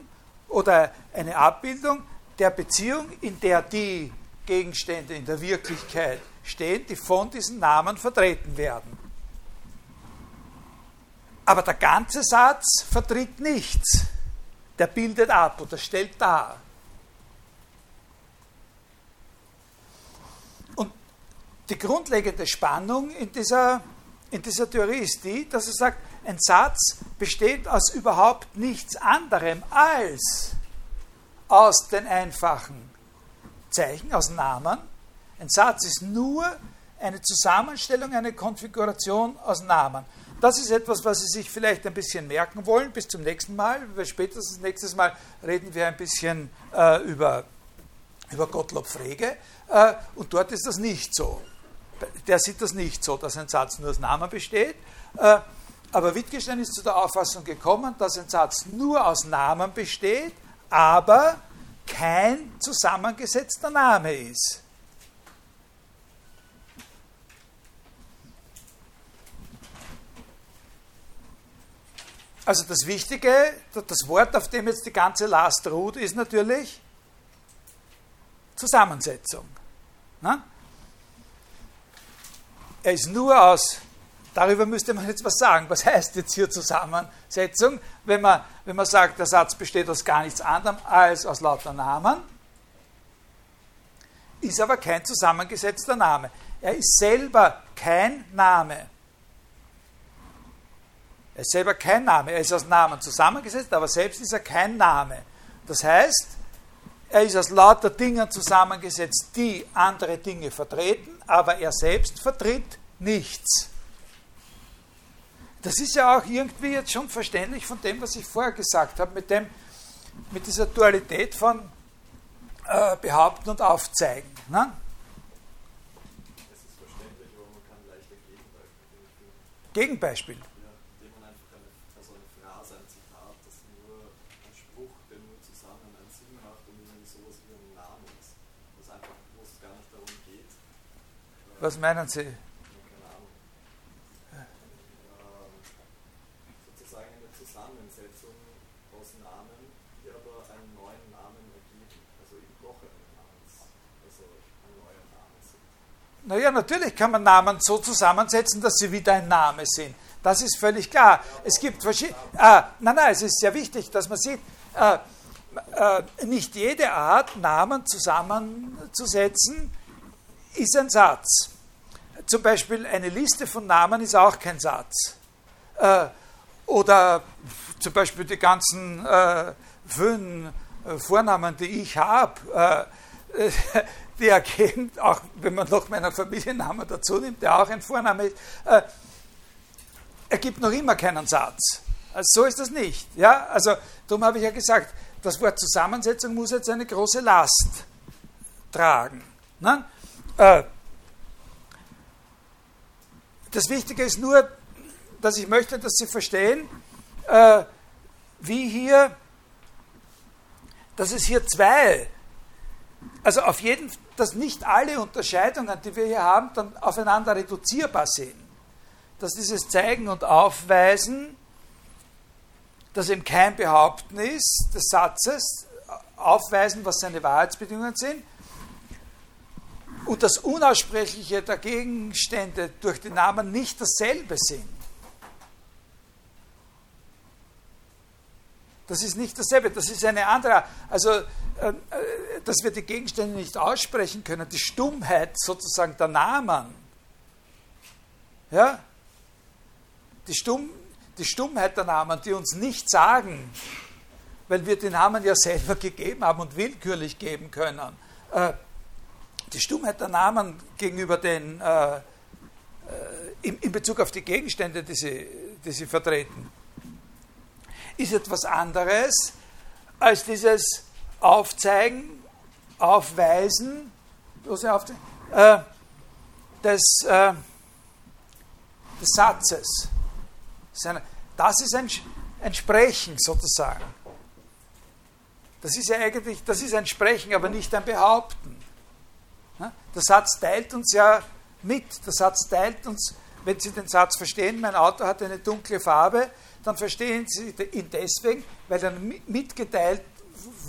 oder eine Abbildung der Beziehung, in der die Gegenstände in der Wirklichkeit stehen, die von diesen Namen vertreten werden. Aber der ganze Satz vertritt nichts. Der bildet ab oder stellt dar. Und die grundlegende Spannung in dieser, in dieser Theorie ist die, dass er sagt, ein Satz besteht aus überhaupt nichts anderem als aus den einfachen Zeichen, aus Namen. Ein Satz ist nur eine Zusammenstellung, eine Konfiguration aus Namen. Das ist etwas, was Sie sich vielleicht ein bisschen merken wollen. Bis zum nächsten Mal. Spätestens nächstes Mal reden wir ein bisschen äh, über, über Gottlob Frege. Äh, und dort ist das nicht so. Der sieht das nicht so, dass ein Satz nur aus Namen besteht. Äh, aber Wittgenstein ist zu der Auffassung gekommen, dass ein Satz nur aus Namen besteht, aber kein zusammengesetzter Name ist. Also das Wichtige, das Wort, auf dem jetzt die ganze Last ruht, ist natürlich Zusammensetzung. Na? Er ist nur aus, darüber müsste man jetzt was sagen. Was heißt jetzt hier Zusammensetzung? Wenn man, wenn man sagt, der Satz besteht aus gar nichts anderem als aus lauter Namen, ist aber kein zusammengesetzter Name. Er ist selber kein Name. Er ist selber kein Name. Er ist aus Namen zusammengesetzt, aber selbst ist er kein Name. Das heißt, er ist aus lauter Dingen zusammengesetzt, die andere Dinge vertreten, aber er selbst vertritt nichts. Das ist ja auch irgendwie jetzt schon verständlich von dem, was ich vorher gesagt habe, mit, dem, mit dieser Dualität von äh, Behaupten und Aufzeigen. Ne? Es ist verständlich, aber man kann leichter Gegenbeispiele. Gegenbeispiel. Was meinen Sie? Sozusagen eine Zusammensetzung aus Namen, die aber einen neuen Namen ergeben, also gebrochenen Namens, also ein neuer Name sind. Naja, natürlich kann man Namen so zusammensetzen, dass sie wieder ein Name sind. Das ist völlig klar. Es gibt verschiedene. Äh, nein, nein, es ist sehr wichtig, dass man sieht, äh, äh, nicht jede Art, Namen zusammenzusetzen, ist ein Satz. Zum Beispiel eine Liste von Namen ist auch kein Satz. Äh, oder zum Beispiel die ganzen äh, fünf äh, Vornamen, die ich habe, äh, *laughs* die ergeben, auch wenn man noch meinen Familiennamen dazu nimmt, der auch ein Vorname ist, äh, ergibt noch immer keinen Satz. Also so ist das nicht. Ja? Also darum habe ich ja gesagt, das Wort Zusammensetzung muss jetzt eine große Last tragen. Ne? Äh, das Wichtige ist nur, dass ich möchte, dass Sie verstehen, äh, wie hier, dass es hier zwei, also auf jeden Fall, dass nicht alle Unterscheidungen, die wir hier haben, dann aufeinander reduzierbar sind. Dass dieses Zeigen und Aufweisen, das eben kein Behaupten ist des Satzes, aufweisen, was seine Wahrheitsbedingungen sind, und das Unaussprechliche der Gegenstände durch den Namen nicht dasselbe sind. Das ist nicht dasselbe, das ist eine andere, also äh, äh, dass wir die Gegenstände nicht aussprechen können, die Stummheit sozusagen der Namen, ja, die, Stumm, die Stummheit der Namen, die uns nicht sagen, weil wir die Namen ja selber *laughs* gegeben haben und willkürlich geben können. Äh, die Stummheit der Namen gegenüber den, äh, äh, in, in, Bezug auf die Gegenstände, die sie, die sie vertreten, ist etwas anderes als dieses Aufzeigen, Aufweisen, aufzeigen, äh, des, äh, des Satzes. Das ist ein, ein Sprechen sozusagen. Das ist ja eigentlich, das ist ein Sprechen, aber nicht ein Behaupten. Der Satz teilt uns ja mit. Der Satz teilt uns, wenn Sie den Satz verstehen, mein Auto hat eine dunkle Farbe, dann verstehen Sie ihn deswegen, weil er mitgeteilt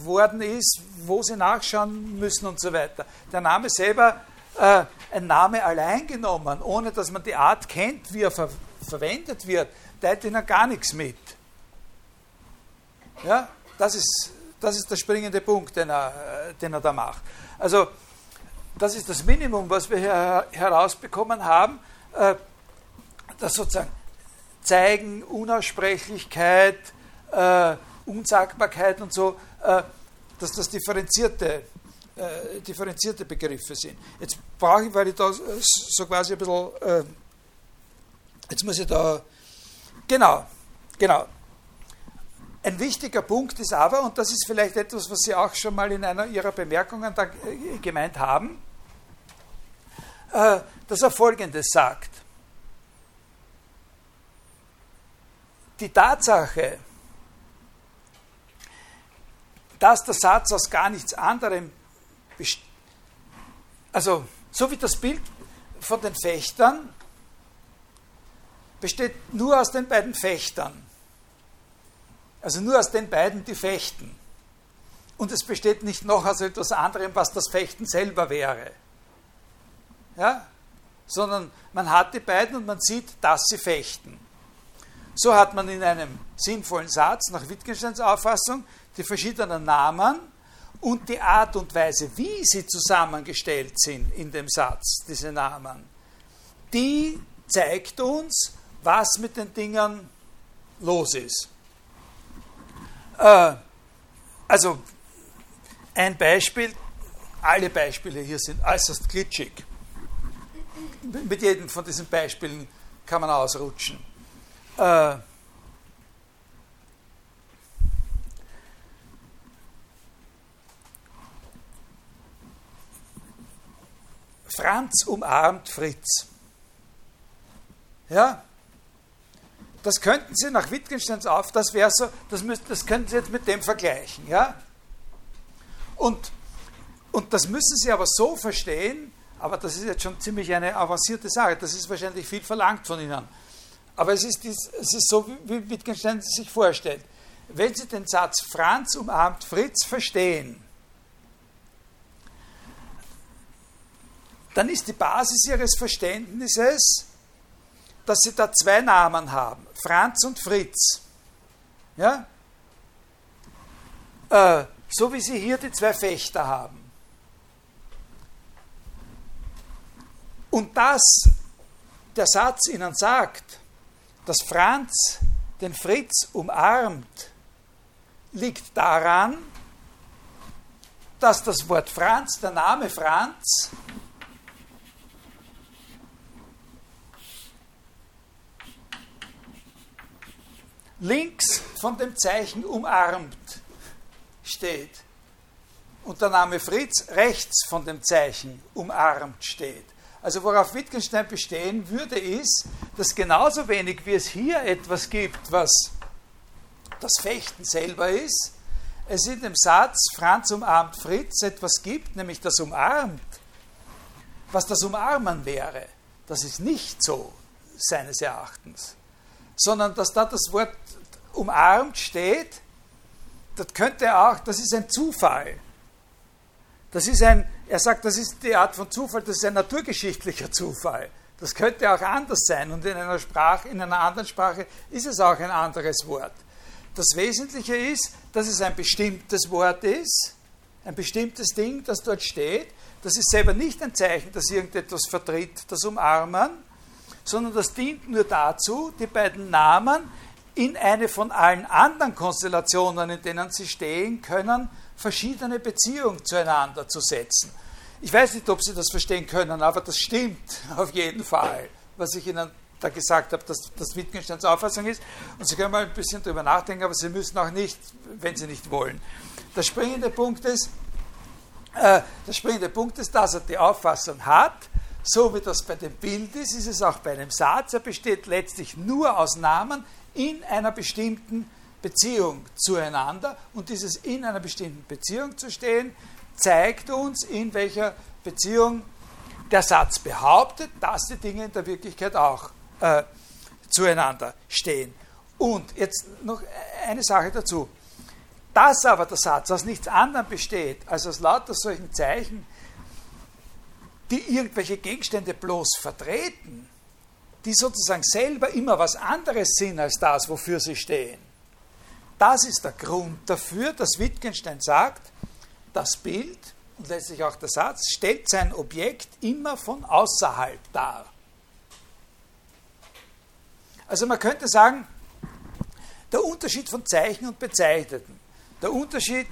worden ist, wo sie nachschauen müssen und so weiter. Der Name selber, äh, ein Name allein genommen, ohne dass man die Art kennt, wie er ver verwendet wird, teilt ihnen gar nichts mit. Ja, das ist, das ist der springende Punkt, den er, äh, den er da macht. Also, das ist das Minimum, was wir hier herausbekommen haben, äh, das sozusagen Zeigen, Unaussprechlichkeit, äh, Unsagbarkeit und so, äh, dass das differenzierte, differenzierte Begriffe sind. Jetzt brauche ich, weil ich da so quasi ein bisschen, jetzt muss ich da, genau, genau. Ein wichtiger Punkt ist aber, und das ist vielleicht etwas, was Sie auch schon mal in einer Ihrer Bemerkungen gemeint haben, dass er Folgendes sagt. Die Tatsache, dass der Satz aus gar nichts anderem besteht, also so wie das Bild von den Fechtern besteht nur aus den beiden Fechtern. Also nur aus den beiden, die fechten. Und es besteht nicht noch aus etwas anderem, was das Fechten selber wäre. Ja? Sondern man hat die beiden und man sieht, dass sie fechten. So hat man in einem sinnvollen Satz nach Wittgensteins Auffassung die verschiedenen Namen und die Art und Weise, wie sie zusammengestellt sind in dem Satz, diese Namen, die zeigt uns, was mit den Dingen los ist. Äh, also ein Beispiel, alle Beispiele hier sind äußerst glitschig. Mit jedem von diesen Beispielen kann man ausrutschen. Äh, Franz umarmt Fritz. Ja? Das könnten Sie nach Wittgensteins auf, das wäre so, das, müsst, das könnten Sie jetzt mit dem vergleichen. Ja? Und, und das müssen Sie aber so verstehen, aber das ist jetzt schon ziemlich eine avancierte Sache, das ist wahrscheinlich viel verlangt von Ihnen. Aber es ist, es ist so, wie Wittgenstein sich vorstellt. Wenn Sie den Satz Franz umarmt Fritz verstehen, dann ist die Basis ihres Verständnisses, dass sie da zwei Namen haben, Franz und Fritz. Ja? Äh, so wie sie hier die zwei Fechter haben. Und dass der Satz ihnen sagt, dass Franz den Fritz umarmt, liegt daran, dass das Wort Franz, der Name Franz, links von dem Zeichen umarmt steht und der Name Fritz rechts von dem Zeichen umarmt steht. Also worauf Wittgenstein bestehen würde, ist, dass genauso wenig wie es hier etwas gibt, was das Fechten selber ist, es in dem Satz Franz umarmt Fritz etwas gibt, nämlich das umarmt, was das Umarmen wäre. Das ist nicht so, seines Erachtens sondern dass da das Wort umarmt steht, das könnte auch, das ist ein Zufall. Das ist ein, er sagt, das ist die Art von Zufall, das ist ein naturgeschichtlicher Zufall. Das könnte auch anders sein und in einer Sprache, in einer anderen Sprache ist es auch ein anderes Wort. Das Wesentliche ist, dass es ein bestimmtes Wort ist, ein bestimmtes Ding, das dort steht. Das ist selber nicht ein Zeichen, dass irgendetwas vertritt, das Umarmen, sondern das dient nur dazu, die beiden Namen in eine von allen anderen Konstellationen, in denen sie stehen können, verschiedene Beziehungen zueinander zu setzen. Ich weiß nicht, ob Sie das verstehen können, aber das stimmt *laughs* auf jeden Fall, was ich Ihnen da gesagt habe, dass das Wittgensteins Auffassung ist. Und Sie können mal ein bisschen darüber nachdenken, aber Sie müssen auch nicht, wenn Sie nicht wollen. Der springende Punkt ist, äh, der springende Punkt ist, dass er die Auffassung hat, so wie das bei dem Bild ist, ist es auch bei einem Satz. Er besteht letztlich nur aus Namen in einer bestimmten Beziehung zueinander. Und dieses in einer bestimmten Beziehung zu stehen, zeigt uns, in welcher Beziehung der Satz behauptet, dass die Dinge in der Wirklichkeit auch äh, zueinander stehen. Und jetzt noch eine Sache dazu. Dass aber der Satz aus nichts anderem besteht, als aus lauter solchen Zeichen, die irgendwelche Gegenstände bloß vertreten, die sozusagen selber immer was anderes sind als das, wofür sie stehen. Das ist der Grund dafür, dass Wittgenstein sagt, das Bild und letztlich auch der Satz stellt sein Objekt immer von außerhalb dar. Also man könnte sagen, der Unterschied von Zeichen und Bezeichneten, der Unterschied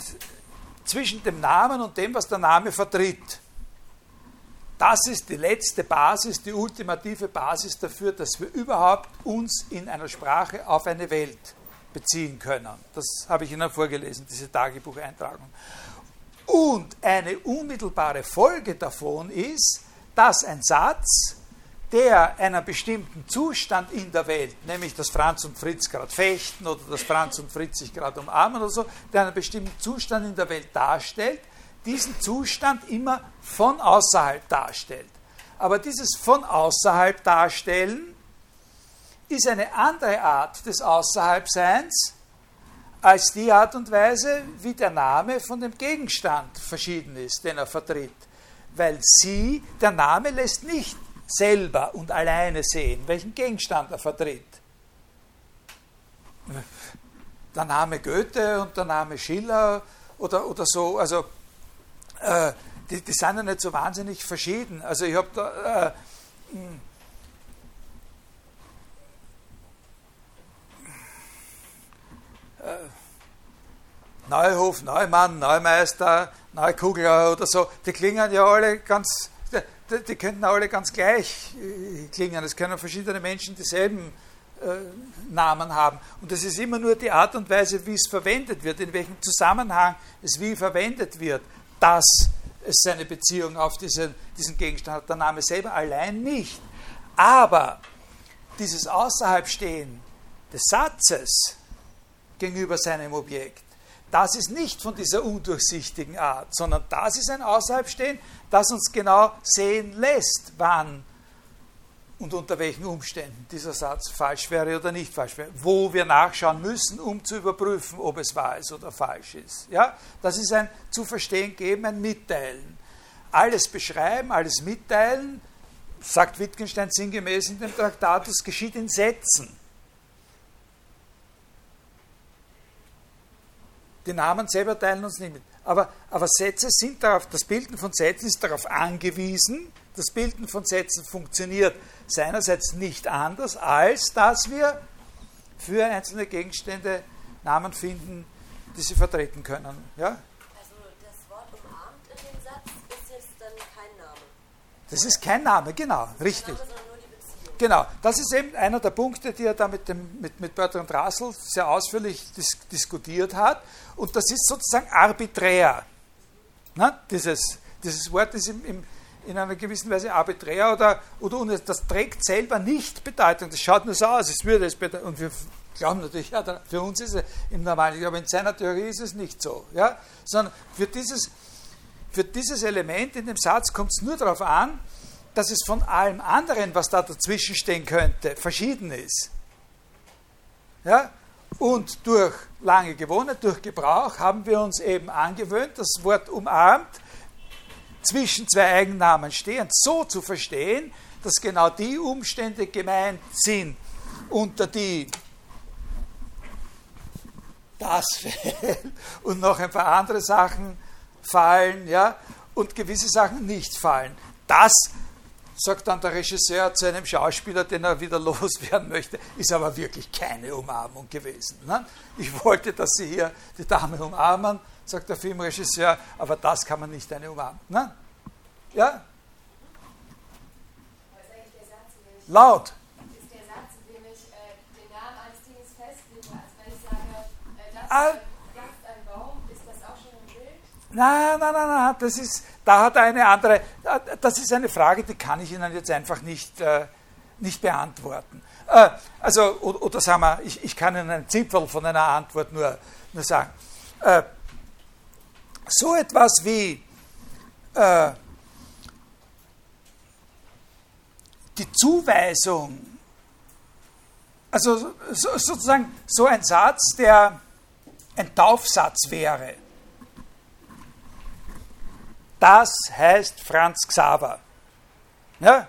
zwischen dem Namen und dem, was der Name vertritt, das ist die letzte Basis, die ultimative Basis dafür, dass wir überhaupt uns in einer Sprache auf eine Welt beziehen können. Das habe ich Ihnen vorgelesen, diese Tagebucheintragung. Und eine unmittelbare Folge davon ist, dass ein Satz, der einen bestimmten Zustand in der Welt, nämlich dass Franz und Fritz gerade fechten oder dass Franz und Fritz sich gerade umarmen oder so, der einen bestimmten Zustand in der Welt darstellt, diesen Zustand immer von außerhalb darstellt. Aber dieses von außerhalb darstellen ist eine andere Art des Außerhalbseins als die Art und Weise, wie der Name von dem Gegenstand verschieden ist, den er vertritt. Weil sie, der Name lässt nicht selber und alleine sehen, welchen Gegenstand er vertritt. Der Name Goethe und der Name Schiller oder, oder so, also äh, die, die sind ja nicht so wahnsinnig verschieden. Also ich habe da äh, hm, äh, Neuhof, Neumann, Neumeister, Neukugler oder so, die klingen ja alle ganz, die, die könnten alle ganz gleich äh, klingen. Es können verschiedene Menschen dieselben äh, Namen haben. Und das ist immer nur die Art und Weise, wie es verwendet wird, in welchem Zusammenhang es wie verwendet wird dass es seine Beziehung auf diesen, diesen Gegenstand hat. Der Name selber allein nicht. Aber dieses Außerhalbstehen des Satzes gegenüber seinem Objekt, das ist nicht von dieser undurchsichtigen Art, sondern das ist ein Außerhalbstehen, das uns genau sehen lässt, wann und unter welchen Umständen dieser Satz falsch wäre oder nicht falsch wäre, wo wir nachschauen müssen, um zu überprüfen, ob es wahr ist oder falsch ist. Ja? Das ist ein zu verstehen geben, ein Mitteilen. Alles beschreiben, alles mitteilen, sagt Wittgenstein sinngemäß in dem Traktat, das geschieht in Sätzen. Die Namen selber teilen uns nicht mit. Aber, aber Sätze sind darauf, das Bilden von Sätzen ist darauf angewiesen, das Bilden von Sätzen funktioniert seinerseits nicht anders, als dass wir für einzelne Gegenstände Namen finden, die sie vertreten können. Ja? Also das Wort umarmt in dem Satz ist jetzt dann kein Name. Das ist kein Name, genau, richtig. Genau, das ist eben einer der Punkte, die er da mit, dem, mit, mit Bertrand Russell sehr ausführlich dis diskutiert hat. Und das ist sozusagen arbiträr. Na, dieses, dieses Wort ist im, im in einer gewissen Weise arbiträr oder, oder das trägt selber nicht Bedeutung. Das schaut nur so aus, als würde es bedeuten. Und wir glauben natürlich, ja, für uns ist es im Normalen, aber in seiner Theorie ist es nicht so. Ja? Sondern für dieses, für dieses Element in dem Satz kommt es nur darauf an, dass es von allem anderen, was da dazwischen stehen könnte, verschieden ist. Ja? Und durch lange Gewohnheit, durch Gebrauch haben wir uns eben angewöhnt, das Wort umarmt zwischen zwei Eigennamen stehen, so zu verstehen, dass genau die Umstände gemeint sind, unter die das fällt *laughs* und noch ein paar andere Sachen fallen, ja, und gewisse Sachen nicht fallen. Das, sagt dann der Regisseur zu einem Schauspieler, den er wieder *laughs* loswerden möchte, ist aber wirklich keine Umarmung gewesen. Ne? Ich wollte, dass Sie hier die Dame umarmen, sagt der Filmregisseur, aber das kann man nicht eine umarmen. Ne? Ja? Laut. Ist der Satz, dem ich äh, den Namen eines Tieres festlege, als wenn ich sage, äh, das ah. ist ein Baum, ist das auch schon ein Nein, nein, nein, nein, das ist, da hat er eine andere, das ist eine Frage, die kann ich Ihnen jetzt einfach nicht, äh, nicht beantworten. Äh, also, oder, oder, sagen wir, ich, ich kann Ihnen einen Zipfel von einer Antwort nur, nur sagen. Äh, so etwas wie äh, die Zuweisung, also sozusagen so ein Satz, der ein Taufsatz wäre. Das heißt Franz Xaver. Ja?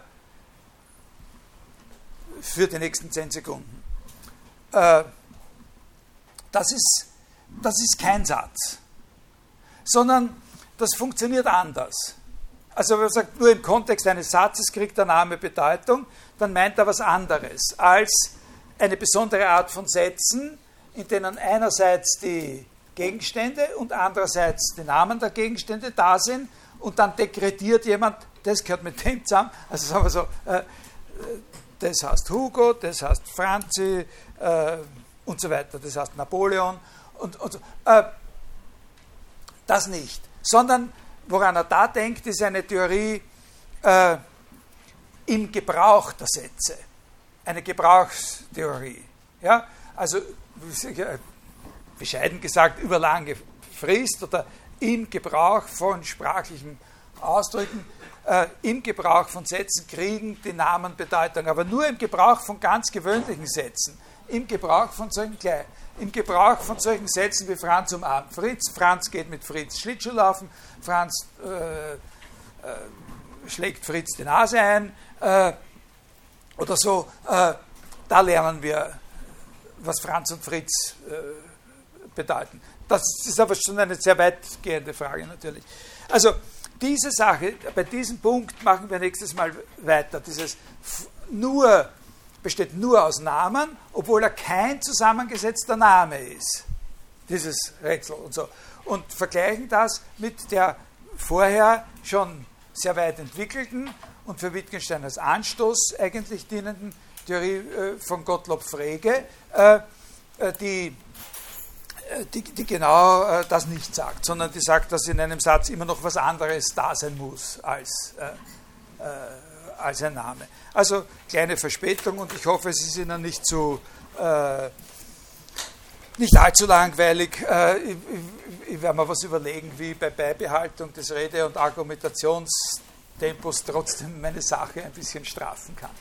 Für die nächsten zehn Sekunden. Äh, das, ist, das ist kein Satz, sondern das funktioniert anders. Also wenn man sagt, nur im Kontext eines Satzes kriegt der Name Bedeutung, dann meint er was anderes als eine besondere Art von Sätzen, in denen einerseits die Gegenstände und andererseits die Namen der Gegenstände da sind und dann dekretiert jemand, das gehört mit dem zusammen, also sagen wir so, äh, das heißt Hugo, das heißt Franzi äh, und so weiter, das heißt Napoleon und, und äh, das nicht, sondern woran er da denkt, ist eine Theorie äh, im Gebrauch der Sätze, eine Gebrauchstheorie. Ja? Also bescheiden gesagt über lange Frist oder im Gebrauch von sprachlichen Ausdrücken, äh, im Gebrauch von Sätzen kriegen die Namen Bedeutung, aber nur im Gebrauch von ganz gewöhnlichen Sätzen, im Gebrauch von solchen kleinen, im Gebrauch von solchen Sätzen wie Franz umarmt Fritz, Franz geht mit Fritz Schlittschuhlaufen, Franz äh, äh, schlägt Fritz die Nase ein äh, oder so, äh, da lernen wir, was Franz und Fritz äh, bedeuten. Das ist aber schon eine sehr weitgehende Frage natürlich. Also diese Sache, bei diesem Punkt machen wir nächstes Mal weiter. Dieses nur besteht nur aus Namen, obwohl er kein zusammengesetzter Name ist. Dieses Rätsel und so. Und vergleichen das mit der vorher schon sehr weit entwickelten und für Wittgenstein als Anstoß eigentlich dienenden Theorie äh, von Gottlob Frege, äh, äh, die die, die genau äh, das nicht sagt, sondern die sagt, dass in einem Satz immer noch was anderes da sein muss als, äh, äh, als ein Name. Also kleine Verspätung und ich hoffe, es ist Ihnen nicht zu äh, nicht allzu langweilig. Äh, ich, ich, ich werde mir was überlegen, wie bei Beibehaltung des Rede- und Argumentationstempos trotzdem meine Sache ein bisschen straffen kann.